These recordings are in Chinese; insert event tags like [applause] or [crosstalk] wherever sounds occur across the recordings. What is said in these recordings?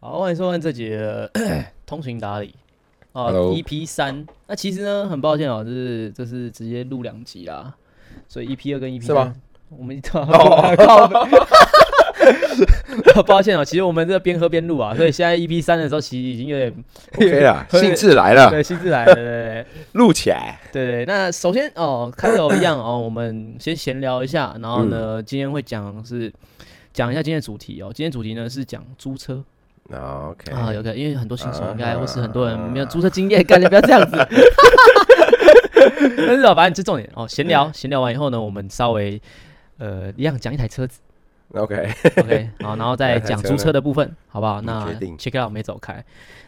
好，欢迎收看这节的通勤打理。啊 EP 三。那其实呢，很抱歉哦，就是这是直接录两集啦，所以 EP 二跟 EP 是吗？三我们靠 [laughs] 抱歉哦，其实我们这边喝边录啊，所以现在 EP 三的时候，其实已经有点 OK 啦，对 [laughs] 兴致来了，对兴致来了，对对对。录起来。对对，那首先哦，开头一样哦，我们先闲聊一下，然后呢，今天会讲是讲一下今天的主题哦。今天主题呢是讲租车 OK，啊，，OK，因为很多新手应该啊或是很多人没有租车经验，感觉不要这样子。[laughs] 但是哦，反正这重点哦，闲聊闲聊完以后呢，我们稍微呃一样讲一台车子 OK，，OK，好，然后再 [laughs] 讲租车的部分，好不好？那决定 check out 没走开。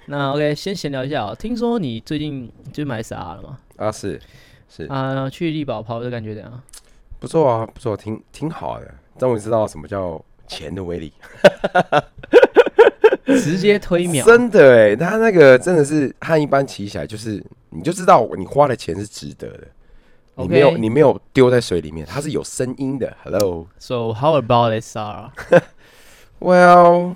那 OK，先闲聊一下哦。听说你最近就买 SR 了吗？啊是是啊，去力宝跑的感觉怎样？不错啊，不错，挺挺好的，终于知道什么叫钱的威力。[laughs] 直接推秒，真的哎，他那个真的是和一般骑起来，就是你就知道你花的钱是值得的。你没有你没有丢在水里面，它是有声音的。Hello，Well，So how about this [laughs] r well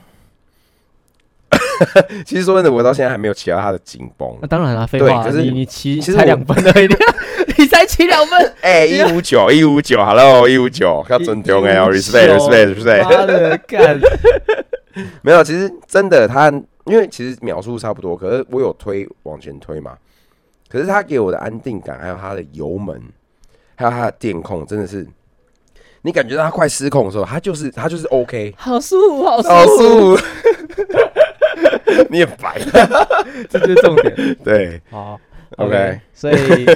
[laughs] 其实说真的，我到现在还没有骑到它的紧绷那。当然了，废话，对可是你你骑其实才两分而已，[laughs] 你才骑两分，哎，一五九，一五九，Hello，一五九，要尊重哎 159，respect，respect，respect。妈的干！没有，其实真的它，因为其实秒数差不多，可是我有推往前推嘛，可是它给我的安定感，还有它的油门，还有它的电控，真的是，你感觉到它快失控的时候，它就是它就是 OK，好舒服，好舒好服，舒服。[laughs] 你也白，[laughs] 这就是重点。[laughs] 对好 OK 所以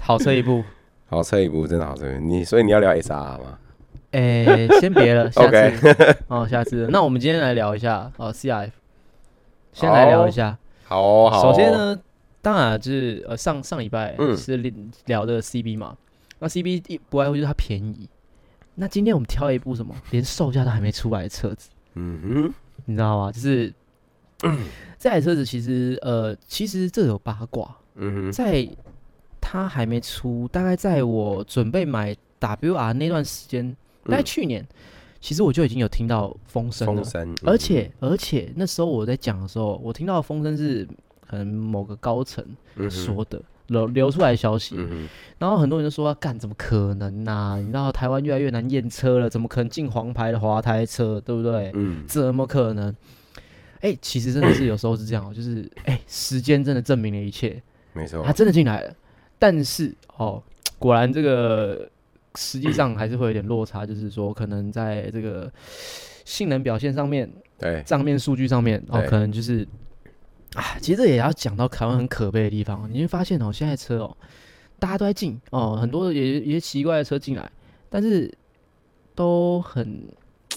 好车一步。好车一步，真的好车。你所以你要聊 SR 吗？哎，先别了，下 OK 次哦，下次。那我们今天来聊一下哦，CRF，先来聊一下。好哦，好哦首先，呢，当然就是呃上上礼拜嗯。是聊的 CB 嘛，那 CB 一不外乎就是它便宜。那今天我们挑一部什么，连售价都还没出来的车子，嗯哼，你知道吗？就是 [clears throat] 这台车子其实呃，其实这有八卦，嗯哼，在它还没出，大概在我准备买 WR 那段时间，大概去年，其实我就已经有听到风声了。风。声，而且而且那时候我在讲的时候，我听到的风声是可能某个高层说的流流出来的消息，嗯，然后很多人就说干怎么可能呐、你知道台湾越来越难验车了，怎么可能进黄牌的滑胎车，对不对？嗯，怎么可能？哎、其实真的是有时候是这样哦，就是哎、时间真的证明了一切，没错。他，真的进来了，但是哦，果然这个实际上还是会有点落差，就是说可能在这个性能表现上面、对，账面数据上面哦，可能就是啊，其实这也要讲到台湾很可悲的地方哦，你会发现哦，现在车哦，大家都在进哦，很多也也奇怪的车进来，但是都很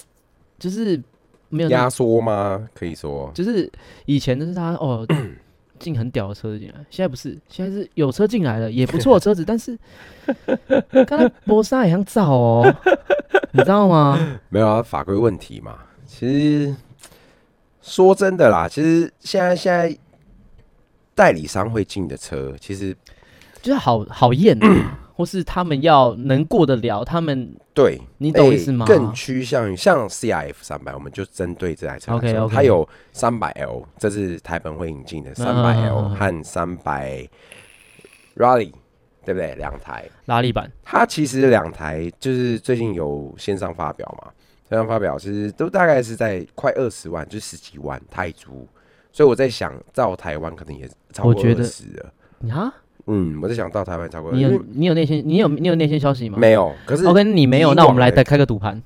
[tsk] 就是没有那压缩吗？可以说，就是以前都是他哦 [clears throat] 进很屌的车子进来，现在不是，现在是有车进来了，也不错的车子，[laughs] 但是刚才博莎也像造哦，你知道吗？[laughs] 没有啊，法规问题嘛。其实说真的啦，其实现在现在代理商会进的车，其实就是好好验啊，[clears throat] 或是他们要能过得了，他们对，你懂意思吗？更趋向于像 CRF 三百，我们就针对这台车 OK，它有三百 L，这是台本会引进的三百嗯 L 和三百 Rally，对不对？两台，拉力版它其实两台就是最近有线上发表嘛，线上发表其实都大概是在快二十万，就十几万泰铢，所以我在想，到台湾可能也超过我觉得二十了。你啊，嗯，我在想到台湾超过20，你有你有内线，你有你有内线消息吗？没有？可是 OK，你没有，那我们来再开个赌盘。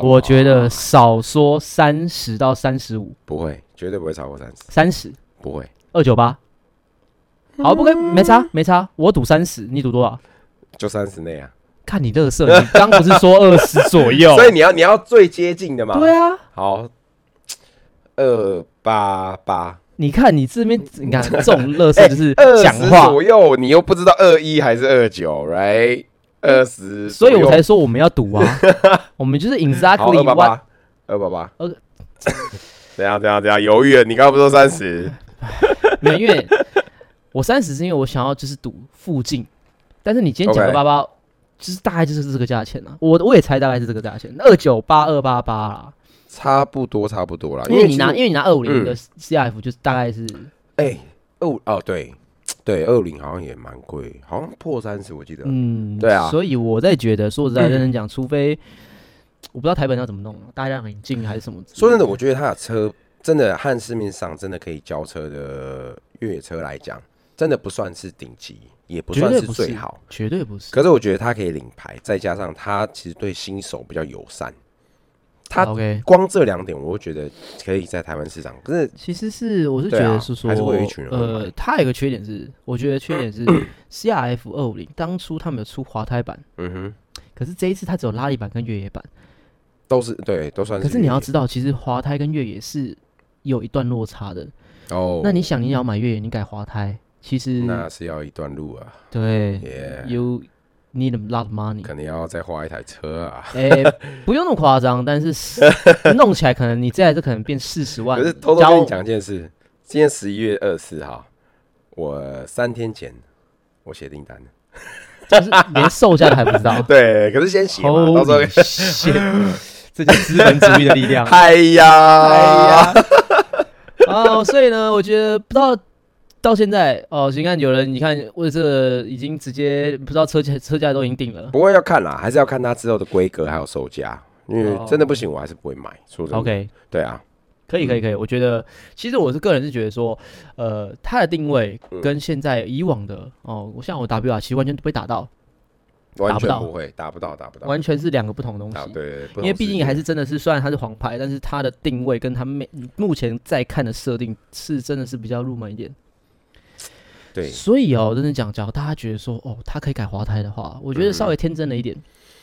我觉得少说三十到三十五，不会，绝对不会超过三十，三十不会。二九八。好，不跟，没差没差，我赌三十，你赌多少？就三十内啊，看你乐色，你刚不是说二十左右？[laughs] 所以你要你要最接近的嘛。对啊，好，二八八，你看你这边，你看这种乐色 [laughs] 就是二讲话，十左右，你又不知道二一还是二九，right？二十，所以我才说我们要赌啊，[laughs] 我们就是 exactly 二八八，二八八。呃怎样怎样怎样？犹豫了？你刚刚不是说三十？没有，因为我三十是因为我想要就是赌附近，但是你今天讲二八八，就是大概就是这个价钱啊，我我也猜大概是这个价钱，二九八二八八啦，差不多差不多啦。因为你拿因为你拿二五零的嗯 CRF 就是大概是哎二五哦对对二零好像也蛮贵，好像破三十我记得。嗯，对啊所以我在觉得说实在认真讲，除非我不知道台本要怎么弄，大家很近还是什么，说真的，我觉得他的车真的和市面上真的可以交车的越野车来讲，真的不算是顶级，也不算是绝对不是最好。绝对不是，可是我觉得他可以领牌，再加上他其实对新手比较友善，他。光这两点，我会觉得可以在台湾市场。可是其实是我是觉得是说，还是会有一群人呃买，它有个缺点是，我觉得缺点是 [coughs] CRF 二五零当初他们有出滑胎版，嗯哼，可是这一次他只有拉力版跟越野版。都是对，都算是可。是你要知道，其实滑胎跟越野是有一段落差的。哦，那你想，你要买越野，你改滑胎，其实那是要一段路啊，对也，you need a lot of money。可能要再花一台车啊。[laughs] 哎、不用那么夸张，但是是 [laughs] 弄起来可能你这台车可能变四十万。可是偷偷跟你讲一件事，今天十一月二十四号，我三天前我写订单了。[laughs] 就是连售价都还不知道。对，可是先写嘛，到时候 shit，这就是资本主义的力量。哎呀，哎呀，哦，所以呢，我觉得不知道到现在哦，你看有人你看为这个已经直接不知道车价车价都已经定了。不过要看啦，还是要看它之后的规格还有售价，因为哦真的不行，我还是不会买。说真的 OK，对啊，可以可以可以，我觉得其实我是个人是觉得说，呃，它的定位嗯跟现在以往的哦，我像我 WR 其实完全不会打到，完达不到全不会，打不到，打不到，完全是两个不同的东西。对对，因为毕竟还是真的是，虽然它是黄牌，但是它的定位跟它目目前在看的设定是真的是比较入门一点。对，所以哦，真的讲，假如大家觉得说，哦，他可以改滑胎的话，我觉得稍微天真了一点。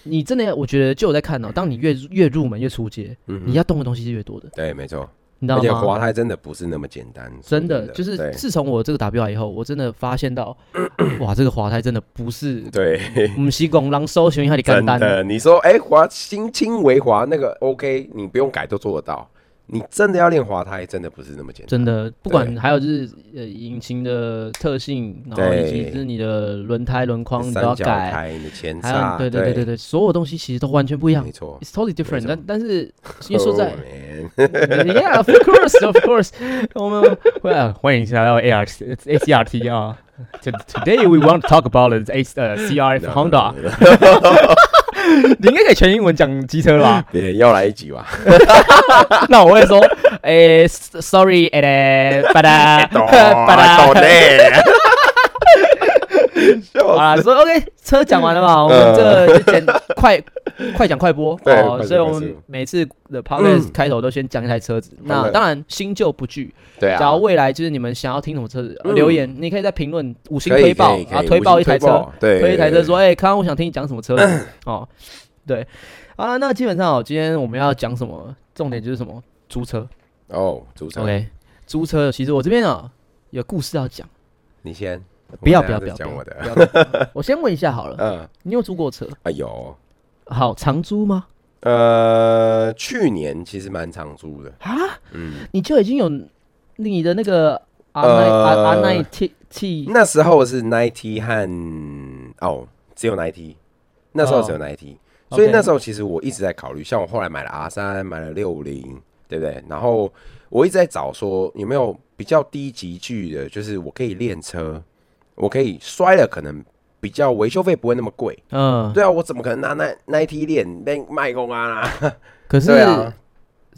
你真的要，我觉得就我在看哦，当你越越入门越出街，嗯你要动的东西是越多的，对，没错，你知道而且滑？胎真的不是那么简单，真的就是自从我这个打标以后，我真的发现到，[clears throat] 哇，这个滑胎真的不是，对，不是公狼搜寻一下你干单，真的，你说哎滑轻轻微滑那个 OK，你不用改都做得到。你真的要练滑胎，真的不是那么简单。真的，不管还有就是呃引擎的特性，然后以及就是你的轮胎轮框你都要改，胎、你的前叉，对对对对对，所有东西其实都完全不一样没错。，it's totally different 错。但但是因为说在 oh,，Yeah，of [laughs] course, of course，[laughs] 我们欢呃 [laughs] 欢迎来到 AR ACRT 啊。To- Today we want to talk about the A 呃 CRF Honda，[laughs] 你应该可以全英文讲机车了吧？[laughs] 别要来一集吧，[laughs] 那我会说，诶，sorry，诶，巴拉巴达，懂嘞。[laughs] 好啦，所以 OK，车讲完了嘛，我们这个就简快 [laughs] 快讲快播。哦，所以我们每次的 podcast 开头都先讲一台车子。那当然新旧不惧，对啊，假如未来就是你们想要听什么车子，留言你可以在评论五星推爆可以，可以然后推爆一台车推一台车说，哎，康康，我想听你讲什么车子。[coughs] 哦。对，好了，那基本上哦，今天我们要讲什么？重点就是什么？租车。哦，租车，OK，租车，其实我这边啊有故事要讲，你先，不要不要不要讲我的，[laughs] 我先问一下好了，嗯，你有租过车？哎有，好，长租吗？呃，去年其实蛮常租的，啊，嗯，你就已经有你的那个 R 呃 nine R R nine T T 那时候是 Ninety 和哦，只有 Ninety，那时候只有哦 Ninety，、所以那时候其实我一直在考虑，像我后来买了 R 三，买了六五零，对不对？然后我一直在找说有没有比较低级距的，就是我可以练车，我可以摔了，可能比较维修费不会那么贵。嗯，对啊，我怎么可能拿那 Ninety 练练卖工啊？[laughs] 可是 [laughs] 对啊，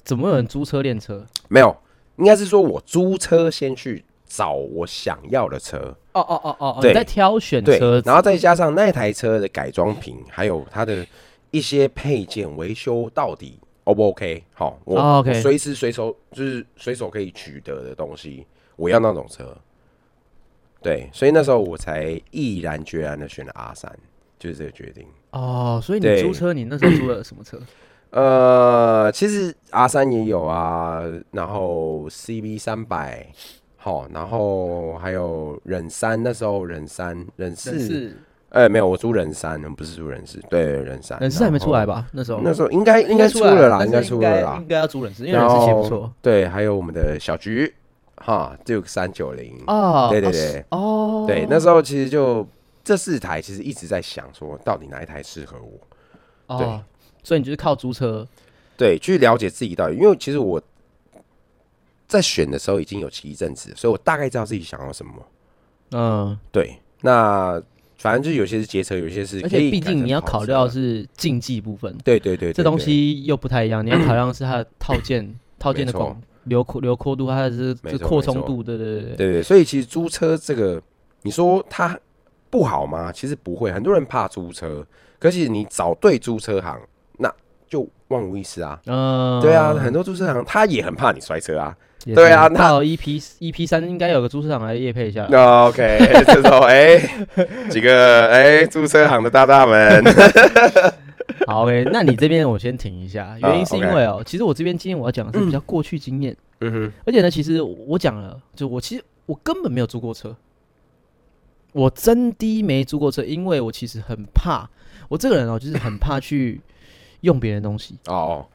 怎么有人租车练车？没有，应该是说我租车先去找我想要的车。哦哦哦哦，对你在挑选对车，子，然后再加上那台车的改装品，还有它的一些配件维修到底 O 不 OK？好，我哦，OK 我随时随手就是随手可以取得的东西，我要那种车。对，所以那时候我才毅然决然的选了 R 三，就是这个决定。哦，所以你租车，你那时候租了什么车？[coughs] 呃，其实 R 三也有啊，然后 CB 三百，好，然后还有忍三，那时候忍三忍四，是哎，没有，我租人三，不是租人四，对，人三。人四还没出来吧？那时候那时候应该应该出出了啦，应该出了啦应。该要租人四，因为然人事其实不后错对，还有我们的小菊，哈，Duke 三九零，对对对。哦，对，那时候其实就这四台，其实一直在想说，到底哪一台适合我？对。哦，所以你就是靠租车。对，去了解自己到底，因为其实我在选的时候已经有骑一阵子，所以我大概知道自己想要什么。嗯，对，那反正就是有些是街车，有些是而且毕竟你要考虑到是竞技部分，对对对，这东西又不太一样，你要考量的是它的套件、[coughs] 套件的没错。广流扩流阔度，它的这没这错没错扩充度，对对对对。对对，所以其实租车这个，你说它不好吗？其实不会，很多人怕租车，可是你找对租车行，那就万无一失啊。嗯，对啊，很多租车行他也很怕你摔车啊。也对啊那 EP EP 三应该有个租车行来夜配一下。那 OK，这种哎，几个哎租车行的大大们，[laughs] [laughs] 好，OK，那你这边我先停一下，[laughs] 原因是因为哦，其实我这边今天我要讲的是比较过去经验，嗯。哼，而且呢，其实我讲了，就我其实我根本没有租过车，我真的没租过车，因为我其实很怕，我这个人哦，就是很怕去用别人东西，[laughs] 哦，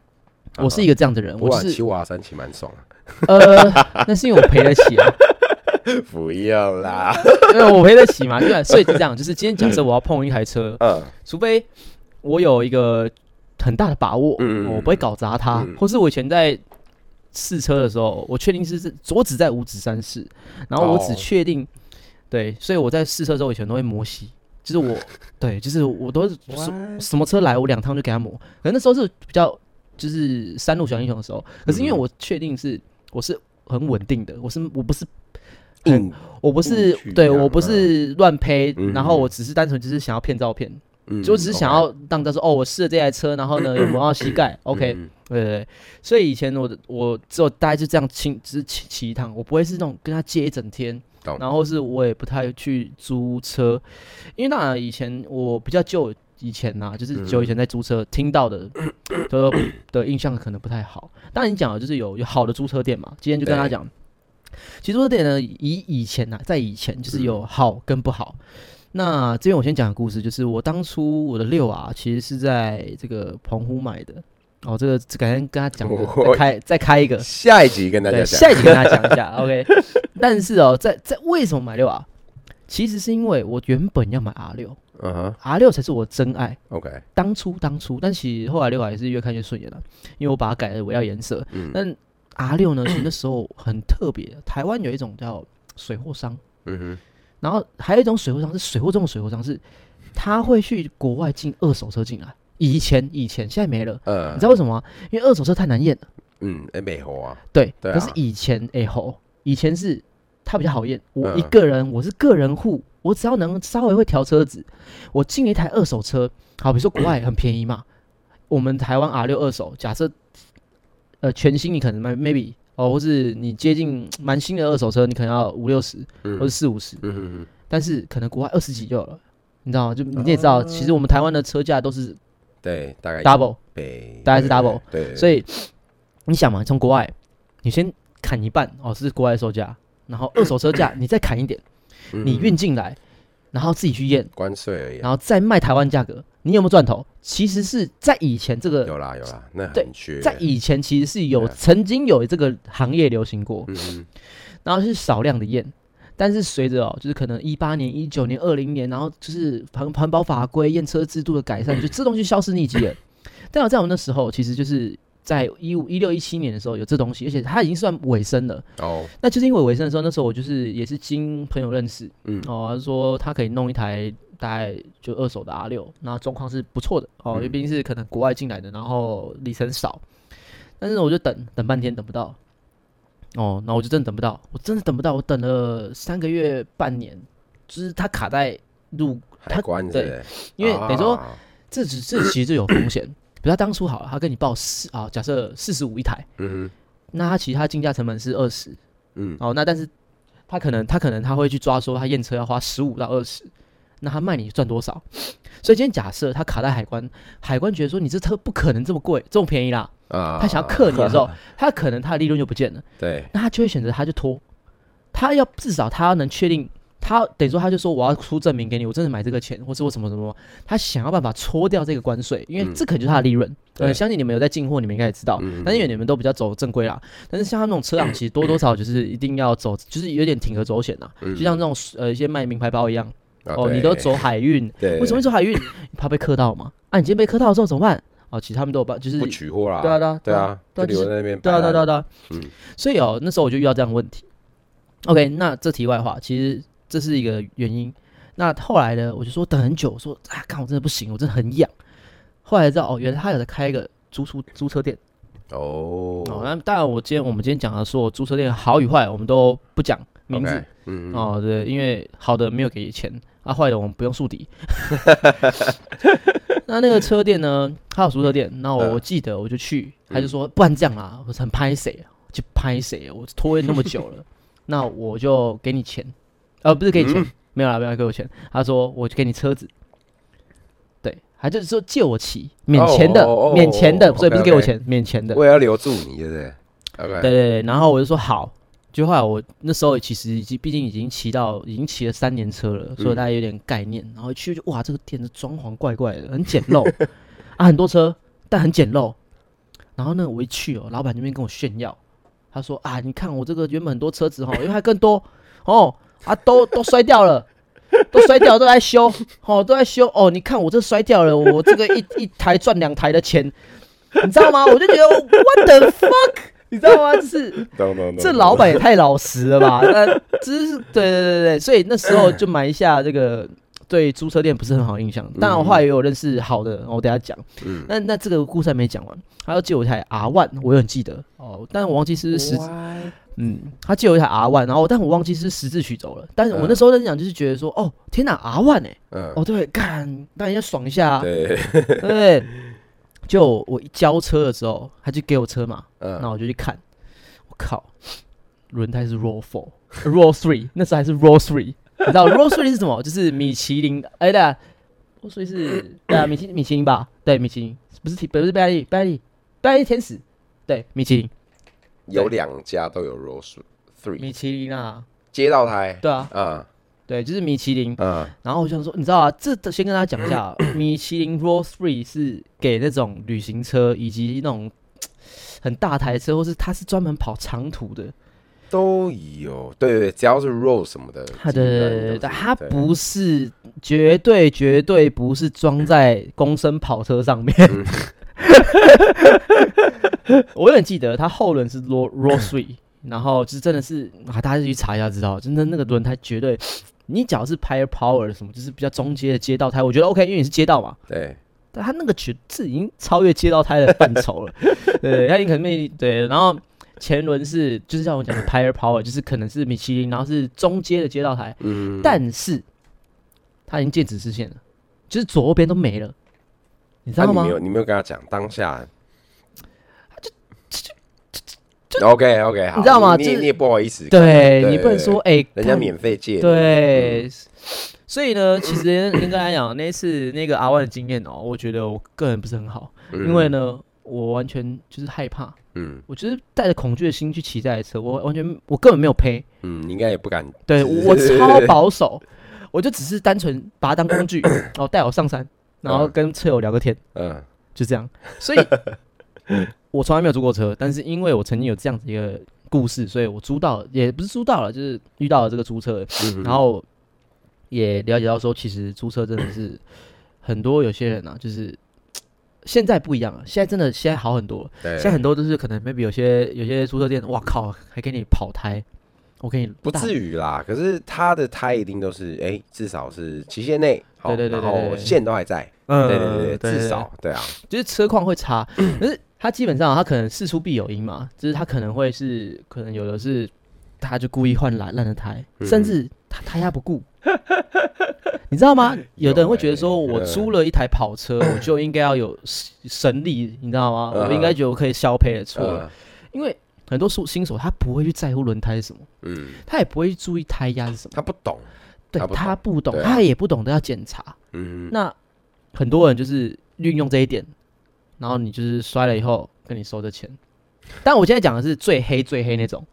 我是一个这样的人，我是骑瓦山骑蛮爽啊，呃，那是因为我赔得起啊，不要啦，因为我赔得起嘛，对吧？所以是这样，就是今天假设我要碰一台车，嗯。除非我有一个很大的把握，嗯嗯嗯。我不会搞砸它，嗯。或是我以前在试车的时候，我确定是是我只在五指山试，然后我只哦确定、对，所以我在试车的时候，以前都会磨洗，就是我 [laughs] 对，就是我都是什 What？什么车来，我两趟就给他磨，可能那时候是比较就是山路小英雄的时候，可是因为嗯我确定是我是很稳定的，我是我不是很硬，我不是对我不是乱胚，嗯然后我只是单纯只是想要骗照片。嗯就只是想要让他说哦，我试了这台车，然后呢有磨到膝盖，OK，嗯对对对，所以以前我的我只有大概就这样亲，只是骑骑一趟，我不会是那种跟他借一整天，然后是我也不太去租车，因为当然以前我比较旧以前呐、就是久以前在租车听到的 [coughs] 的的印象可能不太好。当然你讲的就是有有好的租车店嘛，今天就跟他讲，其实租车店呢以以前呐、在以前就是有好跟不好。那这边我先讲个故事，就是我当初我的六啊，其实是在这个澎湖买的。哦，这个改天跟他讲，我再开再开一个，[laughs] 下一集跟大家，讲，下一集跟大家讲一下，OK。[laughs] 但是哦，在在为什么买六啊？其实是因为我原本要买 R 六嗯哼，R 六才是我真爱。，OK，当初当初，但其实后来六还是越看越顺眼了，因为我把它改了我要颜色。嗯但 R 六呢，其实那时候很特别，台湾有一种叫水货商，嗯哼，然后还有一种水货商是水货中的水货商，是他会去国外进二手车进来。以前以前现在没了，呃你知道为什么吗？因为二手车太难验了。嗯，哎，美猴啊，对，对啊可是以前哎猴，以前是它比较好验。我嗯一个人，我是个人户，我只要能稍微会调车子，我进一台二手车，好，比如说国外很便宜嘛，我们台湾 R 六二手，假设呃全新你可能 may- maybe 哦，或是你接近蛮新的二手车，你可能要五六十嗯或者四五十，嗯但是可能国外二十几就有了。你知道吗？就你也知道，其实我们台湾的车价都是对，大概 double，倍，大概是 double 对，对，所以你想嘛，从国外你先砍一半哦，是国外的售价，然后二手车价 [coughs] 你再砍一点，嗯你运进来，然后自己去验，关税而已啊，然后再卖台湾价格，你有没有赚头？其实是在以前这个，有啦有啦，那对在以前其实是有啊曾经有这个行业流行过，嗯哼，然后是少量的验。但是随着哦，就是可能一八年、一九年、二零年，然后就是环环保法规、验车制度的改善，就这东西消失匿迹了。但在我们那时候，其实就是在一五、一六、一七年的时候有这东西，而且它已经算尾声了。哦，那就是因为尾声的时候，那时候我就是也是经朋友认识，嗯。哦，他说他可以弄一台大概就二手的 R 六，然后状况是不错的哦，因为嗯毕竟是可能国外进来的，然后里程少，但是我就等等半天等不到，哦，那我就真的等不到，我真的等不到，我等了三个月半年，就是它卡在入，海关对是？因为等于说啊这只这其实就有风险，比如他当初好了，他跟你报四啊，假设四十五一台，嗯哼。那他其实他竞价成本是二十，嗯。哦，那但是他可能他可能他会去抓说他验车要花十五到二十，那他卖你赚多少？所以今天假设他卡在海关，海关觉得说你这车不可能这么贵，这么便宜啦，啊，他想要克你的时候，[laughs] 他可能他的利润就不见了，对，那他就会选择他就拖，他要至少他要能确定他等于说他就说我要出证明给你，我真的买这个钱，或是我什么什么，他想要办法戳掉这个关税，因为嗯这可能就是他的利润。呃，相信你们有在进货，你们应该也知道。嗯但是因为你们都比较走正规啦，但是像他那种车行，其实多多少少就是一定要走，就是有点铤而走险呐。嗯就像那种呃一些卖名牌包一样，哦，你都走海运，对，为什么会走海运？你 [laughs] 怕被磕到嘛？啊，你今天被磕到之后怎么办？哦，其实他们都有办，就是不取货啦？对啊对啊对啊，就留在那边对啊，对啊。对啊。嗯所以哦，那时候我就遇到这样的问题。OK，那这题外话，其实这是一个原因。那后来呢，我就说等很久，说啊，看我真的不行，我真的很痒。后来知道哦，原来他有在开一个租出租车店哦哦。那当然，我今天我们今天讲的说租车店好与坏，我们都不讲名字嗯，哦。对，因为好的没有给钱，啊，坏的我们不用树敌。[laughs] 那那个车店呢，他有租车店，那我记得我就去，他就说不然这样啊，我很拍谁啊，去拍谁，我拖延那么久了，[laughs] 那我就给你钱，呃，不是给你钱，嗯。没有啦，没有给我钱，他说我就给你车子，对，还就是说借我骑，免钱的，哦哦哦免钱的，所以不是给我钱，免钱的，我也要留住你，对不对？对对对，然后我就说好，就后来我那时候其实已经，毕竟已经骑到已经骑了三年车了，所以大家有点概念。然后一去就哇，这个店的装潢怪怪的，很简陋。啊，很多车，但很简陋。然后呢，我一去哦，老板那边跟我炫耀，他说啊，你看我这个原本很多车子哈，因为还更多。哦啊，都都摔掉了。都摔掉，都在修，哦，都在修，哦，你看我这摔掉了，我这个一一台赚两台的钱，你知道吗？我就觉得 what the fuck，你知道吗？就是。这老板也太老实了吧？那只是对对对对，所以那时候就买一下这个对租车店不是很好印象。当然，我后来也有认识好的，我等下讲。嗯那那这个故事还没讲完，他要借我一台 R One，我有很记得哦，但我忘记是十，Why？嗯，他借我一台 R One，然后但我忘记是十字曲轴了。但是我那时候在讲就是觉得说，哦，天哪，R One 哎，嗯，哦对，干，当然要爽一下啊，对，对不对？就我一交车的时候，他就给我车嘛，那嗯，我就去看，我靠，轮胎是 Roll Four、Roll Three，那时候还是 Roll Three，你知道 Roll Three 是什么？就是米其林，哎对啊，Roll Three 是对啊，米其米其林吧？对，米其林不是不是贝利，贝利，贝利天使，对，米其林，有两家都有 Rose Three 米其林啊，街道台，对啊，嗯对，就是米其林。嗯然后我想说，你知道啊，这先跟大家讲一下，米其林 Roll Three 是给那种旅行车以及那种 [tsk] 很大台车，或是它是专门跑长途的。都有，对对对，只要是 role 什么的，它的是它不是绝对绝对不是装在公升跑车上面。嗯 [laughs] 我有点记得它后轮是 Roll Roll Three，然后就是真的是啊，大家去查一下知道，真的那个轮胎绝对，你只要是 Power Power 什么，就是比较中阶的街道胎，我觉得 OK，因为你是街道嘛。对，但它那个绝是已经超越街道胎的范畴了，[laughs] 对，它已经可能被对，然后前轮是就是像我讲的 Power Power，就是可能是米其林，然后是中阶的街道台，嗯，但是它已经戒指视线了，就是左右边都没了，你知道吗？那你没？有你没有跟他讲当下，OK OK，好，你知道吗？你你你也不好意思，对对你不能说哎，人家免费借你，对，所以呢，其实严格来讲，那一次那个阿万的经验哦，我觉得我个人不是很好，嗯。因为呢，我完全就是害怕，嗯。我就是带着恐惧的心去骑这台车，我完全我根本没有赔，嗯，你应该也不敢，对我超保守，[laughs] 我就只是单纯把它当工具，[coughs] 然后带我上山，然后跟车友聊个天，嗯。就这样。所以，[laughs] 我从来没有租过车，但是因为我曾经有这样子一个故事，所以我租到，也不是租到了，就是遇到了这个租车，嗯然后也了解到说，其实租车真的是很多有些人啊，就是。现在不一样了，现在真的现在好很多，对，现在很多都是可能 maybe 有些有些租车店，哇靠，还给你跑胎，我给你不至于啦，可是他的胎一定都是哎、至少是期限内，好对对对对然后线都还在，嗯对对对对，至少对啊，就是车况会差，[clears throat] 可是他基本上他可能事出必有因嘛，就是他可能会是可能有的是他就故意换烂烂的胎，嗯。甚至他胎压不顾，[laughs] 你知道吗？有的人会觉得说我租了一台跑车，[coughs] 我就应该要有神力，你知道吗？嗯我应该觉得我可以消配的错。因为很多新新手他不会去在乎轮胎是什么，嗯，他也不会去注意胎压是什么，他不懂，对他不懂。他也不懂得要检查。嗯，那很多人就是运用这一点，然后你就是摔了以后跟你收的钱。但我现在讲的是最黑最黑那种，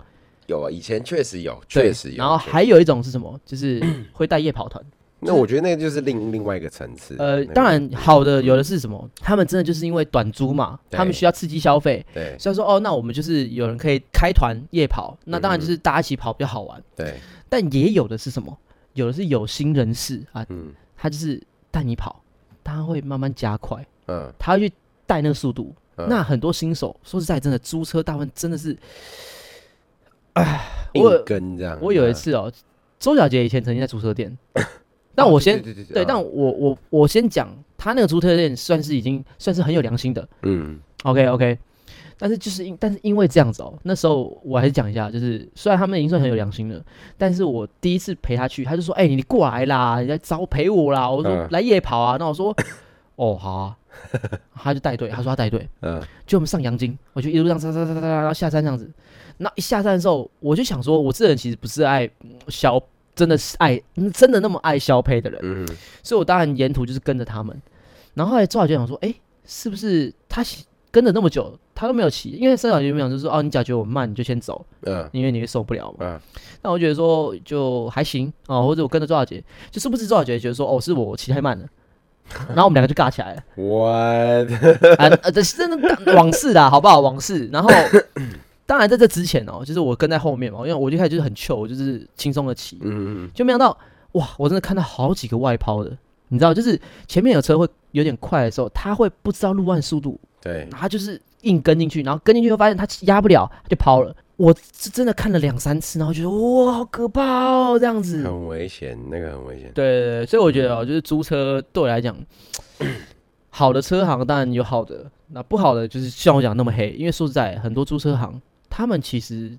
有啊，以前确实有，确实有。然后还有一种是什么？就 [clears throat] 是会带夜跑团。那我觉得那个就是另另外一个层次。呃，当然好的有的是什么？他们真的就是因为短租嘛，他们需要刺激消费，对所以说哦，那我们就是有人可以开团夜跑，那当然嗯就是大家一起跑比较好玩。对，但也有的是什么？有的是有心人士啊，嗯他就是带你跑，他会慢慢加快，嗯，他会去带那个速度。嗯那很多新手说实在，真的租车大部分真的是，我跟这样。我有一次哦，周小杰以前曾经在租车店，[laughs] 但我先对对对对，但啊我我我先讲，他那个租车店算是已经算是很有良心的嗯，OK OK。但是就是因但是因为这样子哦，那时候我还是讲一下，就是虽然他们已经算很有良心了，但是我第一次陪他去，他就说：“哎、你过来啦，你来找我陪我啦。”我说：“嗯来夜跑啊。”那我说：“哦，好啊。”他就带队，他说他带队，嗯就我们上阳金，我就一路上杀杀杀杀杀，然后下山这样子。那一下山的时候，我就想说，我这人其实不是爱嗯消，真的是爱嗯真的那么爱消配的人，嗯所以我当然沿途就是跟着他们。然后后来周小杰想说，哎、是不是他跟了那么久，他都没有骑？因为周小杰没有就说，哦，你假如觉得我慢，你就先走，嗯因为你会受不了嘛。嗯那我觉得说就还行哦，或者我跟着周小杰，就是不是周小杰觉得说，哦，是我骑太慢了。[laughs] 然后我们两个就尬起来了，我啊，呃，这是真的往事啦，好不好？往事。然后，当然在这之前哦，就是我跟在后面嘛，因为我一开始就是很 chill，我就是轻松的骑，嗯嗯就没想到哇，我真的看到好几个外抛的，你知道，就是前面有车会有点快的时候，他会不知道路弯速度，对，他就是硬跟进去，然后跟进去又发现他压不了，他就抛了。我是真的看了两三次，然后觉得哇，好可怕哦，这样子。很危险，那个很危险。对对对，所以我觉得哦，就是租车对我来讲，好的车行当然有好的，那不好的就是像我讲的那么黑。因为说实在，很多租车行他们其实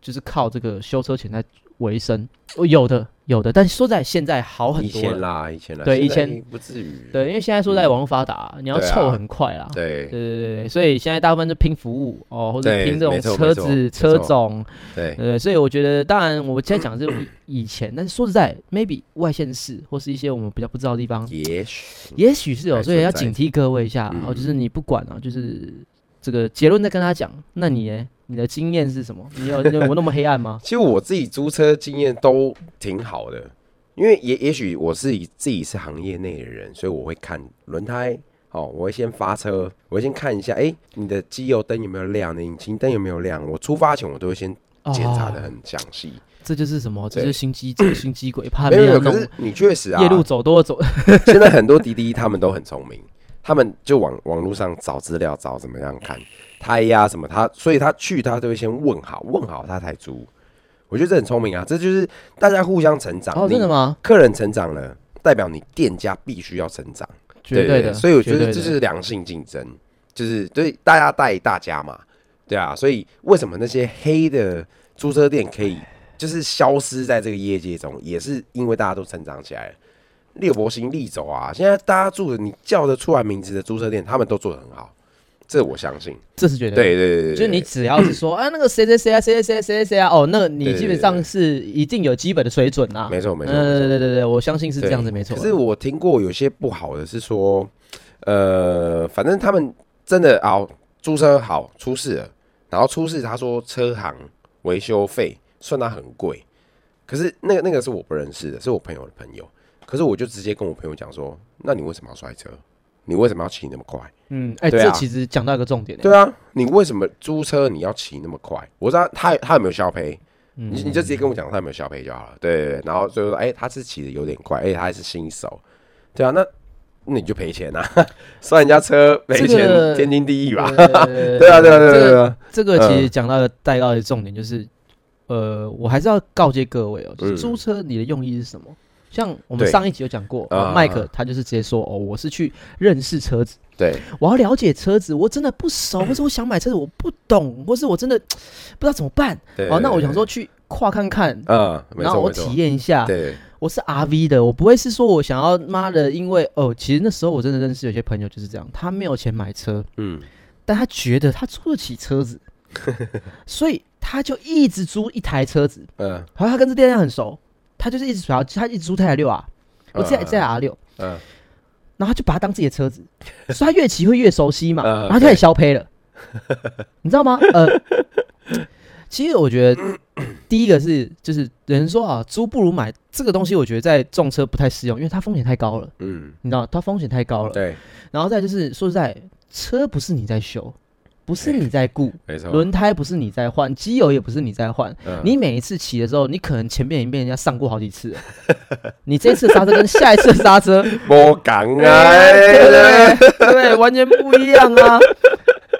就是靠这个修车钱在为生，哦有的有的，但是说在现在好很多了。前啦，以前啦，对以前不至于。对，因为现在说在网络发达，你要凑很快啦。对对对对对，所以现在大部分就拼服务哦，或者拼这种车子车错种，对对，所以我觉得，当然我现在讲的是以以前，但是说实在，maybe 外县市或是一些我们比较不知道的地方，也许也许是有，所以要警惕各位一下。嗯哦，就是你不管啊，就是这个结论再跟他讲，那你呢？你的经验是什么？[laughs] 你有你有那么黑暗吗？[laughs] 其实我自己租车经验都挺好的，因为也也许我是以自己是行业内的人，所以我会看轮胎。哦，我会先发车，我会先看一下，哎、你的机油灯有没有亮，你的引擎灯有没有亮。我出发前我都会先检查的哦很详细。这就是什么？这就是心机，[coughs] 这个心机鬼，怕没有可是你确实啊，夜路走多走。[laughs] 现在很多滴滴他们都很聪明，他们就网网络上找资料，找怎么样看胎呀、什么他，所以他去他都会先问好，问好他才租。我觉得这很聪明啊，这就是大家互相成长。哦，真的吗？客人成长了，代表你店家必须要成长，绝对的。所以我觉得这是良性竞争，就是对大家带大家嘛，对啊。所以为什么那些黑的租车店可以就是消失在这个业界中，也是因为大家都成长起来了。六博行立走啊，现在大家住的你叫得出来名字的租车店，他们都做得很好，这我相信。这是绝对的。对对对对，就是你只要是说，[clears throat] 啊，那个谁谁谁啊，谁谁谁谁啊，哦，那个你基本上是一定有基本的水准啊。没错没错，嗯，没错对对对对，我相信是这样子，对没错。可是我听过有些不好的是说，呃，反正他们真的啊，租车好出事了，然后出事他说车行维修费算他很贵，可是那个那个是我不认识的，是我朋友的朋友，可是我就直接跟我朋友讲说，那你为什么要摔车？你为什么要骑那么快？嗯，哎，这其实讲到一个重点欸，对啊，你为什么租车你要骑那么快？我知道他他有没有消赔，嗯你你就直接跟我讲他有没有消赔就好了。对对对，然后就说哎、他是骑的有点快，哎、他还是新手，对啊，那那你就赔钱啊，[laughs] 摔人家车赔这钱个天经地义吧？对 [laughs] 对啊对啊对啊这个对啊，这个其实嗯讲到的带到的重点就是，呃，我还是要告诫各位哦，就是嗯租车你的用意是什么？像我们上一集有讲过，麦克他就是直接说，哦，我是去认识车子，对。我要了解车子，我真的不熟，[clears throat] 或是我想买车子我不懂，或是我真的 [tsk] 不知道怎么办，对，哦，那我想，说去跨看看，对嗯，然后我体，验一下，对。我是 RV 的，我不会是说我想要妈的，因为哦，其实那时候我真的认识有些朋友就是这样，他没有钱买车，嗯。但他觉得他租得起车子，[laughs] 所以他就一直租一台车子。嗯。好像他跟这店家很熟，他就是一直主要他一直租泰六啊，我自己在 R 六，嗯，然后他就把它当自己的车子，所以他越骑会越熟悉嘛，嗯然后他开始消胚了，[laughs] 你知道吗？呃，其实我觉得 [clears throat] 第一个是就是人说啊，租不如买这个东西，我觉得在重车不太适用，因为它风险太高了，嗯，你知道，它风险太高了。对，然后再就是说实在，车不是你在修，不是你在顾，[laughs] 没错。轮胎不是你在换，机油也不是你在换。嗯你每一次骑的时候，你可能前面已经被人家上过好几次了。[laughs] 你这次刹车跟下一次刹车，摸港啊，对不对？对，完全不一样啊。